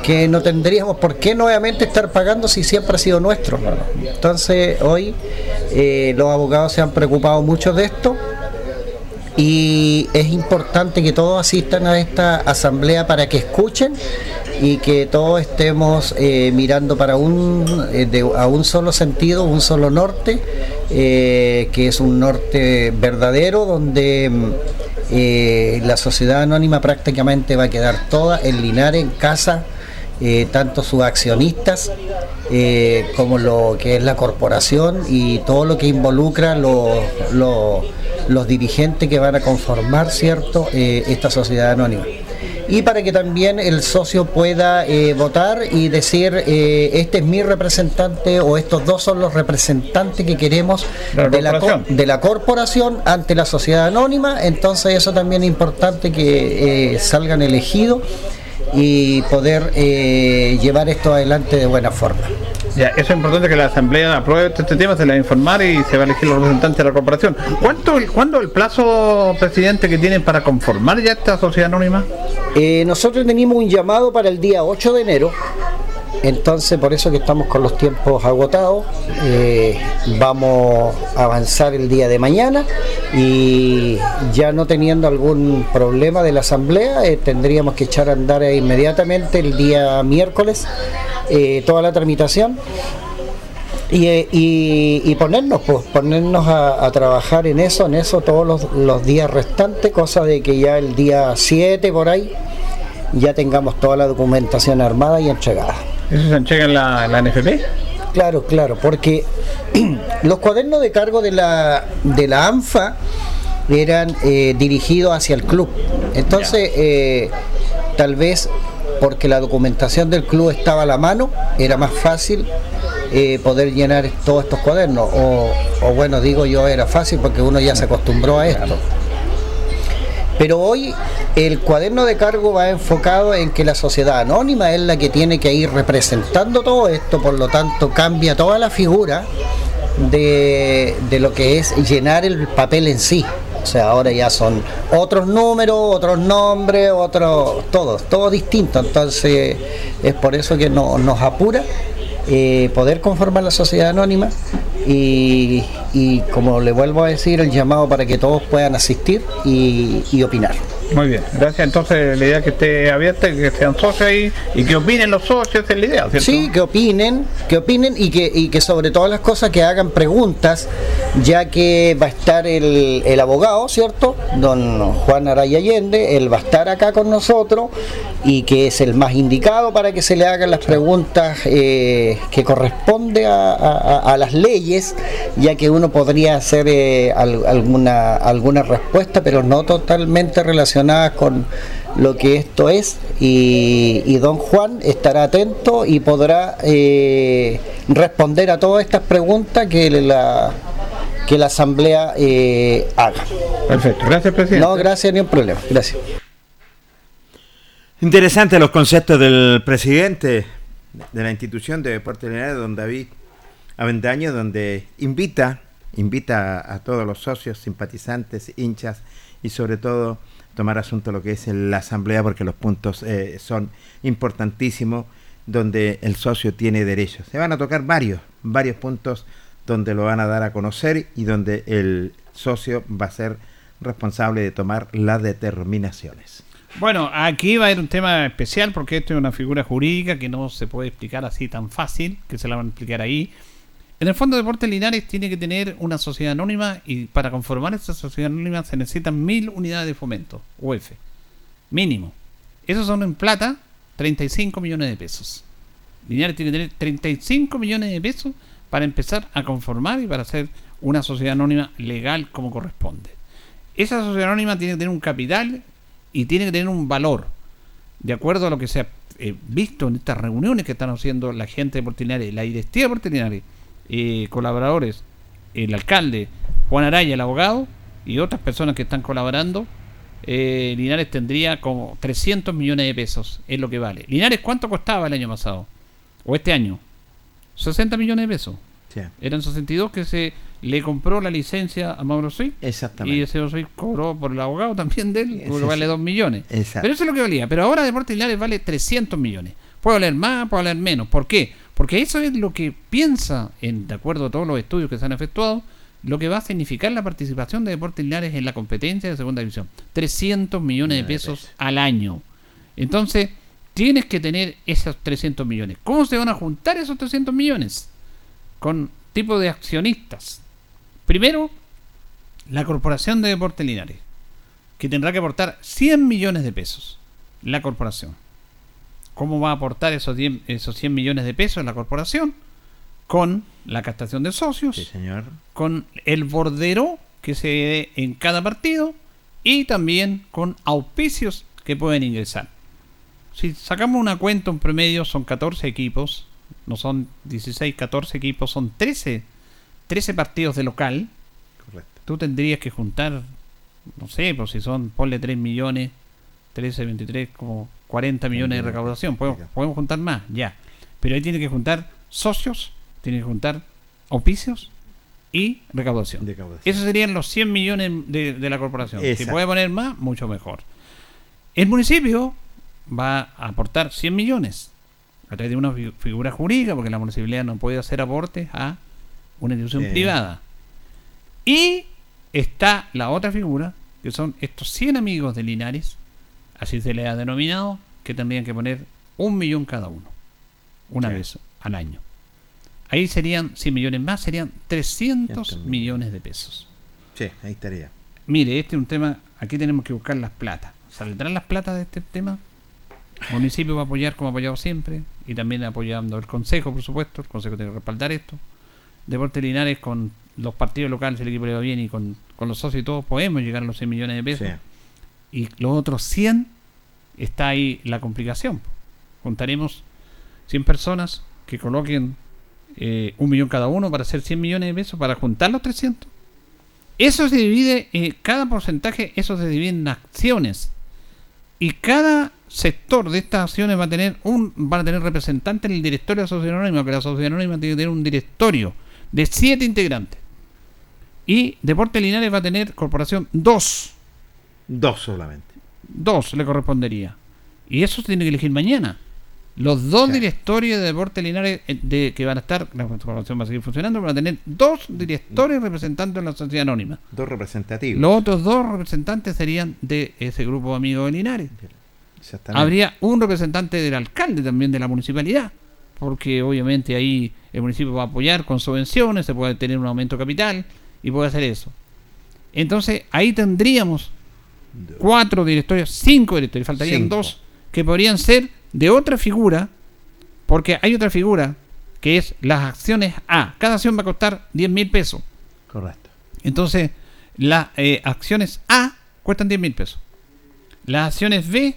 que no tendríamos por qué nuevamente estar pagando si siempre ha sido nuestro. Entonces hoy los abogados se han preocupado mucho de esto y es importante que todos asistan a esta asamblea para que escuchen y que todos estemos eh, mirando para un eh, a un solo sentido, un solo norte, eh, que es un norte verdadero donde mm, la sociedad anónima prácticamente va a quedar toda en Linares, en casa, tanto sus accionistas como lo que es la corporación y todo lo que involucra los, los, dirigentes que van a conformar cierto esta sociedad anónima y para que también el socio pueda eh, votar y decir eh, este es mi representante o estos dos son los representantes que queremos La de, la, de la corporación ante la sociedad anónima entonces eso también es importante que eh, salgan elegidos y poder eh, llevar esto adelante de buena forma. Ya, eso es importante que la Asamblea apruebe este tema, se le va a informar y se va a elegir los representantes de la corporación. ¿Cuánto, ¿Cuándo el plazo, presidente, que tienen para conformar ya esta sociedad anónima? Eh, nosotros tenemos un llamado para el día 8 de enero, entonces por eso que estamos con los tiempos agotados. Eh, vamos a avanzar el día de mañana y ya no teniendo algún problema de la asamblea, eh, tendríamos que echar a andar inmediatamente el día miércoles eh, toda la tramitación. Y, y- ponernos pues ponernos a, a trabajar en eso en eso todos los, los días restantes cosa de que ya el día 7 por ahí ya tengamos toda la documentación armada y entregada ¿Eso se entrega en la, en la NFP? Claro, claro, porque los cuadernos de cargo de la, de la ANFA eran eh, dirigidos hacia el club. Entonces, eh, tal vez porque la documentación del club estaba a la mano, era más fácil eh, poder llenar todos estos cuadernos. O, o bueno, digo yo, era fácil porque uno ya se acostumbró a esto. Pero hoy el cuaderno de cargo va enfocado en que la sociedad anónima es la que tiene que ir representando todo esto, por lo tanto cambia toda la figura de, de lo que es llenar el papel en sí. O sea, ahora ya son otros números, otros nombres, otros, todos, todo distinto. Entonces es por eso que no- nos apura eh, poder conformar la sociedad anónima y, y como le vuelvo a decir, el llamado para que todos puedan asistir y, y opinar. Muy bien, gracias. Entonces, la idea es que esté abierta, que sean socios ahí y que opinen los socios, es la idea, ¿cierto? Sí, que opinen, que opinen y que, y que sobre todas las cosas que hagan preguntas, ya que va a estar el, el abogado, ¿cierto? Don Juan Araya Allende, él va a estar acá con nosotros y que es el más indicado para que se le hagan las preguntas eh, que corresponde a, a- las leyes, ya que uno podría hacer eh, al- alguna, alguna respuesta, pero no totalmente relacionadas con lo que esto es y, y don Juan estará atento y podrá eh, responder a todas estas preguntas que la que la asamblea eh, haga. Perfecto, gracias presidente. No, gracias, ni un problema. Gracias. Interesantes los conceptos del presidente de la institución de Deportes Linares, don David Avendaño, donde invita, invita a, todos los socios, simpatizantes, hinchas y sobre todo tomar asunto lo que es la asamblea porque los puntos eh, son importantísimos donde el socio tiene derechos. Se van a tocar varios, varios puntos donde lo van a dar a conocer y donde el socio va a ser responsable de tomar las determinaciones. Bueno, aquí va a haber un tema especial porque esto es una figura jurídica que no se puede explicar así tan fácil, que se la van a explicar ahí. En el Fondo de Deportes Linares tiene que tener una sociedad anónima y para conformar esa sociedad anónima se necesitan mil unidades de fomento, UF, mínimo. Esos son en plata 35 millones de pesos. Linares tiene que tener 35 millones de pesos para empezar a conformar y para hacer una sociedad anónima legal como corresponde. Esa sociedad anónima tiene que tener un capital y tiene que tener un valor. De acuerdo a lo que se ha eh, visto en estas reuniones que están haciendo la gente de Portinares, la directiva de Portinares eh, colaboradores, el alcalde, Juan Araya, el abogado, y otras personas que están colaborando, eh, Linares tendría como 300 millones de pesos, es lo que vale. Linares, ¿cuánto costaba el año pasado? O este año. 60 millones de pesos. Sí. Eran 62 que se le compró la licencia a Mauro Suiz. Exactamente. Y ese Mauro Suiz cobró por el abogado también de él, porque vale sí. 2 millones. Exacto. Pero eso es lo que valía. Pero ahora Deportes Linares vale 300 millones. Puede valer más, puede valer menos. ¿Por qué? Porque eso es lo que piensa, en, de acuerdo a todos los estudios que se han efectuado, lo que va a significar la participación de Deportes Linares en la competencia de segunda división. 300 millones de pesos al año. Entonces, tienes que tener esos 300 millones. ¿Cómo se van a juntar esos 300 millones? Con tipo de accionistas. Primero, la Corporación de Deportes Linares, que tendrá que aportar 100 millones de pesos. La corporación. ¿Cómo va a aportar esos, 10 esos 100 millones de pesos la corporación? Con la captación de socios, Sí, señor. con el bordero que se dé en cada partido y también con auspicios que pueden ingresar. Si sacamos una cuenta, un promedio son 14 equipos, no son 16, 14 equipos, son 13, 13 partidos de local. Correcto. Tú tendrías que juntar, no sé, pues si son, ponle 3 millones, 13, 23, como 40 millones de recaudación. Podemos, podemos juntar más, ya. Pero ahí tiene que juntar socios, tiene que juntar auspicios y recaudación. Recaudación. Esos serían los 100 millones de, de la corporación. Si puede poner más, mucho mejor. El municipio va a aportar 100 millones a través de una fi- figura jurídica, porque la municipalidad no puede hacer aportes a una institución privada. Y está la otra figura, que son estos 100 amigos de Linares, así se le ha denominado, que tendrían que poner un millón cada uno, una Sí. vez al año. Ahí serían 100 millones más, serían 300 300 millones de pesos. Sí, ahí estaría. Mire, este es un tema, aquí tenemos que buscar las platas. ¿Saldrán las platas de este tema? El municipio va a apoyar como ha apoyado siempre y también apoyando el consejo, por supuesto. El consejo tiene que respaldar esto. Deportes Linares con los partidos locales, el equipo le va bien y con, con los socios y todos podemos llegar a los 100 millones de pesos. Sí. Y los otros 100 está ahí la complicación. Juntaremos 100 personas que coloquen eh, un millón cada uno para hacer 100 millones de pesos para juntar los 300. Eso se divide, eh, cada porcentaje, eso se divide en acciones. Y cada sector de estas acciones va a tener un van a tener representante en el directorio de la sociedad anónima, que la sociedad anónima tiene que tener un directorio de 7 integrantes. Y Deporte Linares va a tener corporación 2. Dos solamente. Dos le correspondería. Y eso se tiene que elegir mañana. Los dos Sí. directorios de Deportes Linares eh, de, que van a estar, la corporación va a seguir funcionando, van a tener dos directores representando a la sociedad anónima. Dos representativos. Los otros dos representantes serían de ese grupo amigo de Linares. Habría un representante del alcalde también de la municipalidad, porque obviamente ahí el municipio va a apoyar con subvenciones, se puede tener un aumento de capital y puede hacer eso. Entonces ahí tendríamos cuatro directorios, cinco directorios, faltarían Cinco. dos que podrían ser de otra figura, porque hay otra figura que es las acciones A. Cada acción va a costar 10 mil pesos. Correcto. Entonces, las eh, acciones A cuestan 10 mil pesos. Las acciones B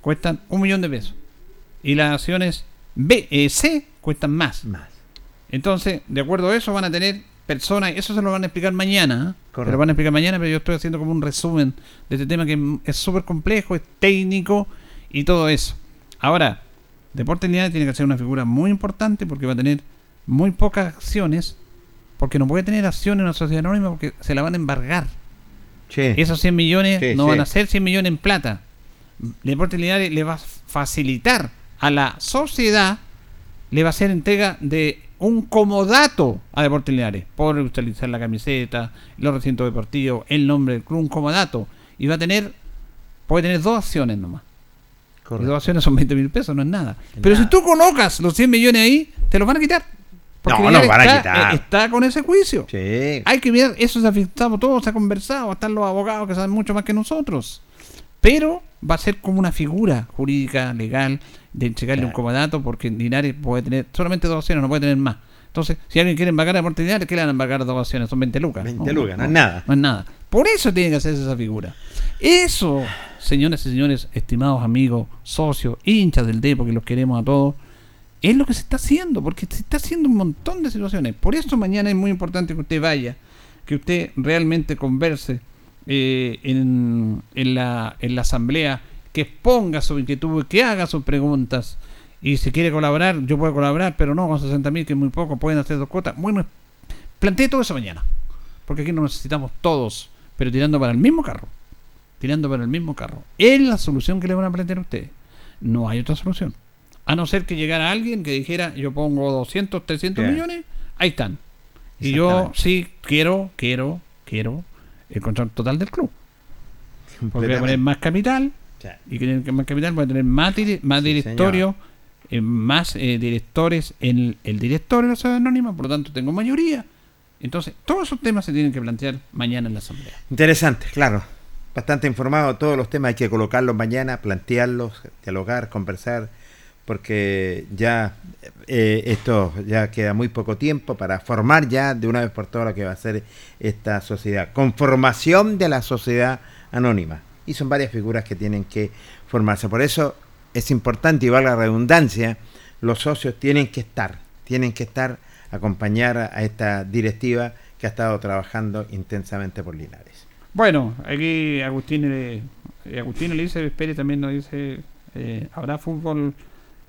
cuestan un millón de pesos. Y las acciones B, eh, C cuestan más. Más. Entonces, de acuerdo a eso, van a tener personas, eso se lo van a explicar mañana. ¿eh? Se lo van a explicar mañana, pero yo estoy haciendo como un resumen de este tema que es súper complejo, es técnico y todo eso. Ahora, Deportes Linares tiene que ser una figura muy importante porque va a tener muy pocas acciones, porque no puede tener acciones en una sociedad anónima porque se la van a embargar. Sí. Esos 100 millones Sí, no sí. van a ser 100 millones en plata. Deportes Linares le va a facilitar a la sociedad, le va a hacer entrega de un comodato a Deportes Linares por utilizar la camiseta, los recintos deportivos, el nombre del club, un comodato. Y va a tener, puede tener dos acciones nomás. Y Correcto. dos acciones son 20 mil pesos, no es nada. Pero si tú colocas los 100 millones ahí, te los van a quitar. Porque No, no van a está, quitar. eh, está con ese juicio. Sí. Hay que mirar, eso se ha fijado todo, se ha conversado, están los abogados que saben mucho más que nosotros. Pero va a ser como una figura jurídica, legal, de entregarle un comodato, porque Linares puede tener solamente dos acciones, no puede tener más. Entonces, si alguien quiere embargar a Deportes Linares, ¿qué le van a embargar dos acciones? Son 20 lucas. 20 lucas, no es nada. No es nada. Por eso tiene que hacerse esa figura. Eso, señoras y señores, estimados amigos, socios, hinchas del D, porque los queremos a todos, es lo que se está haciendo, porque se está haciendo un montón de situaciones. Por eso mañana es muy importante que usted vaya, que usted realmente converse eh, en, en la, en la asamblea, que exponga su inquietud, que haga sus preguntas. Y si quiere colaborar, yo puedo colaborar, pero no con 60 mil, que es muy poco, pueden hacer dos cuotas. Bueno, plantee todo eso mañana, porque aquí nos necesitamos todos, pero tirando para el mismo carro. Tirando para el mismo carro. Es la solución que le van a plantear a ustedes. No hay otra solución. A no ser que llegara alguien que dijera, yo pongo 200, 300 Claro. millones, ahí están. Y yo sí quiero, quiero, quiero el control total del club. Porque voy a poner más capital. Y que tener más capital a tener más, dire- más directorio, eh, más eh, directores en el, el directorio de la sociedad anónima, por lo tanto tengo mayoría. Entonces, todos esos temas se tienen que plantear mañana en la asamblea. Interesante, claro. Bastante informado. Todos los temas hay que colocarlos mañana, plantearlos, dialogar, conversar, porque ya eh, esto ya queda muy poco tiempo para formar ya de una vez por todas lo que va a ser esta sociedad. Conformación de la sociedad anónima. Y son varias figuras que tienen que formarse. Por eso es importante, y valga la redundancia, los socios tienen que estar, tienen que estar, acompañar a esta directiva que ha estado trabajando intensamente por Linares. Bueno, aquí Agustín, eh, Agustín Elizabeth Pérez también nos dice, eh, ¿habrá fútbol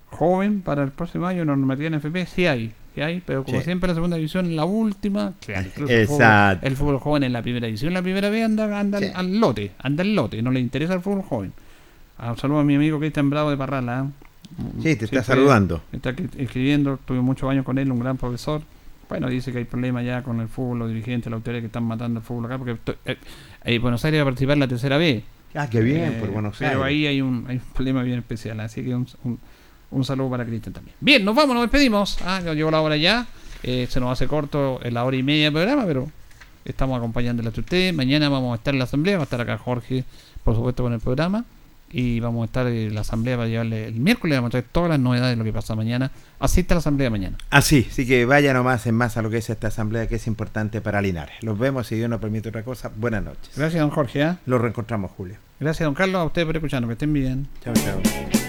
joven para el próximo año? Normativa en FP, sí hay, sí hay, pero como Sí. siempre la segunda división, la última, claro, incluso el fútbol- Exacto. El, fútbol joven en la primera división, la primera vez anda, anda al- al lote, anda al lote, no le interesa el fútbol joven. Ah, un saludo a mi amigo Cristian Bravo de Parrala. ¿eh? Sí, te está saludando. Está escribiendo, tuve muchos años con él, un gran profesor. Bueno, dice que hay problemas ya con el fútbol, los dirigentes, la autoridad que están matando el fútbol acá, porque eh, eh, Buenos Aires va a participar la tercera vez. Ah, qué bien, por Buenos Pero Aires. ahí hay un, hay un problema bien especial, así que un, un- un saludo para Cristian también. Bien, nos vamos, nos despedimos. Ah, que llegó la hora ya. Eh, se nos hace corto en la hora y media del programa, pero estamos acompañándola a usted. Mañana vamos a estar en la asamblea, va a estar acá Jorge, por supuesto, con el programa. Y vamos a estar en la asamblea para llevarle el miércoles, vamos a traer todas las novedades de lo que pasa mañana. Asista a la asamblea mañana. Así, así que vaya nomás en más a lo que es esta asamblea que es importante para Linares. Los vemos, si Dios nos permite otra cosa. Buenas noches. Gracias, don Jorge. ¿ah? Los reencontramos, Julio. Gracias, don Carlos, a ustedes por escucharnos. Que estén bien. Chao, chao.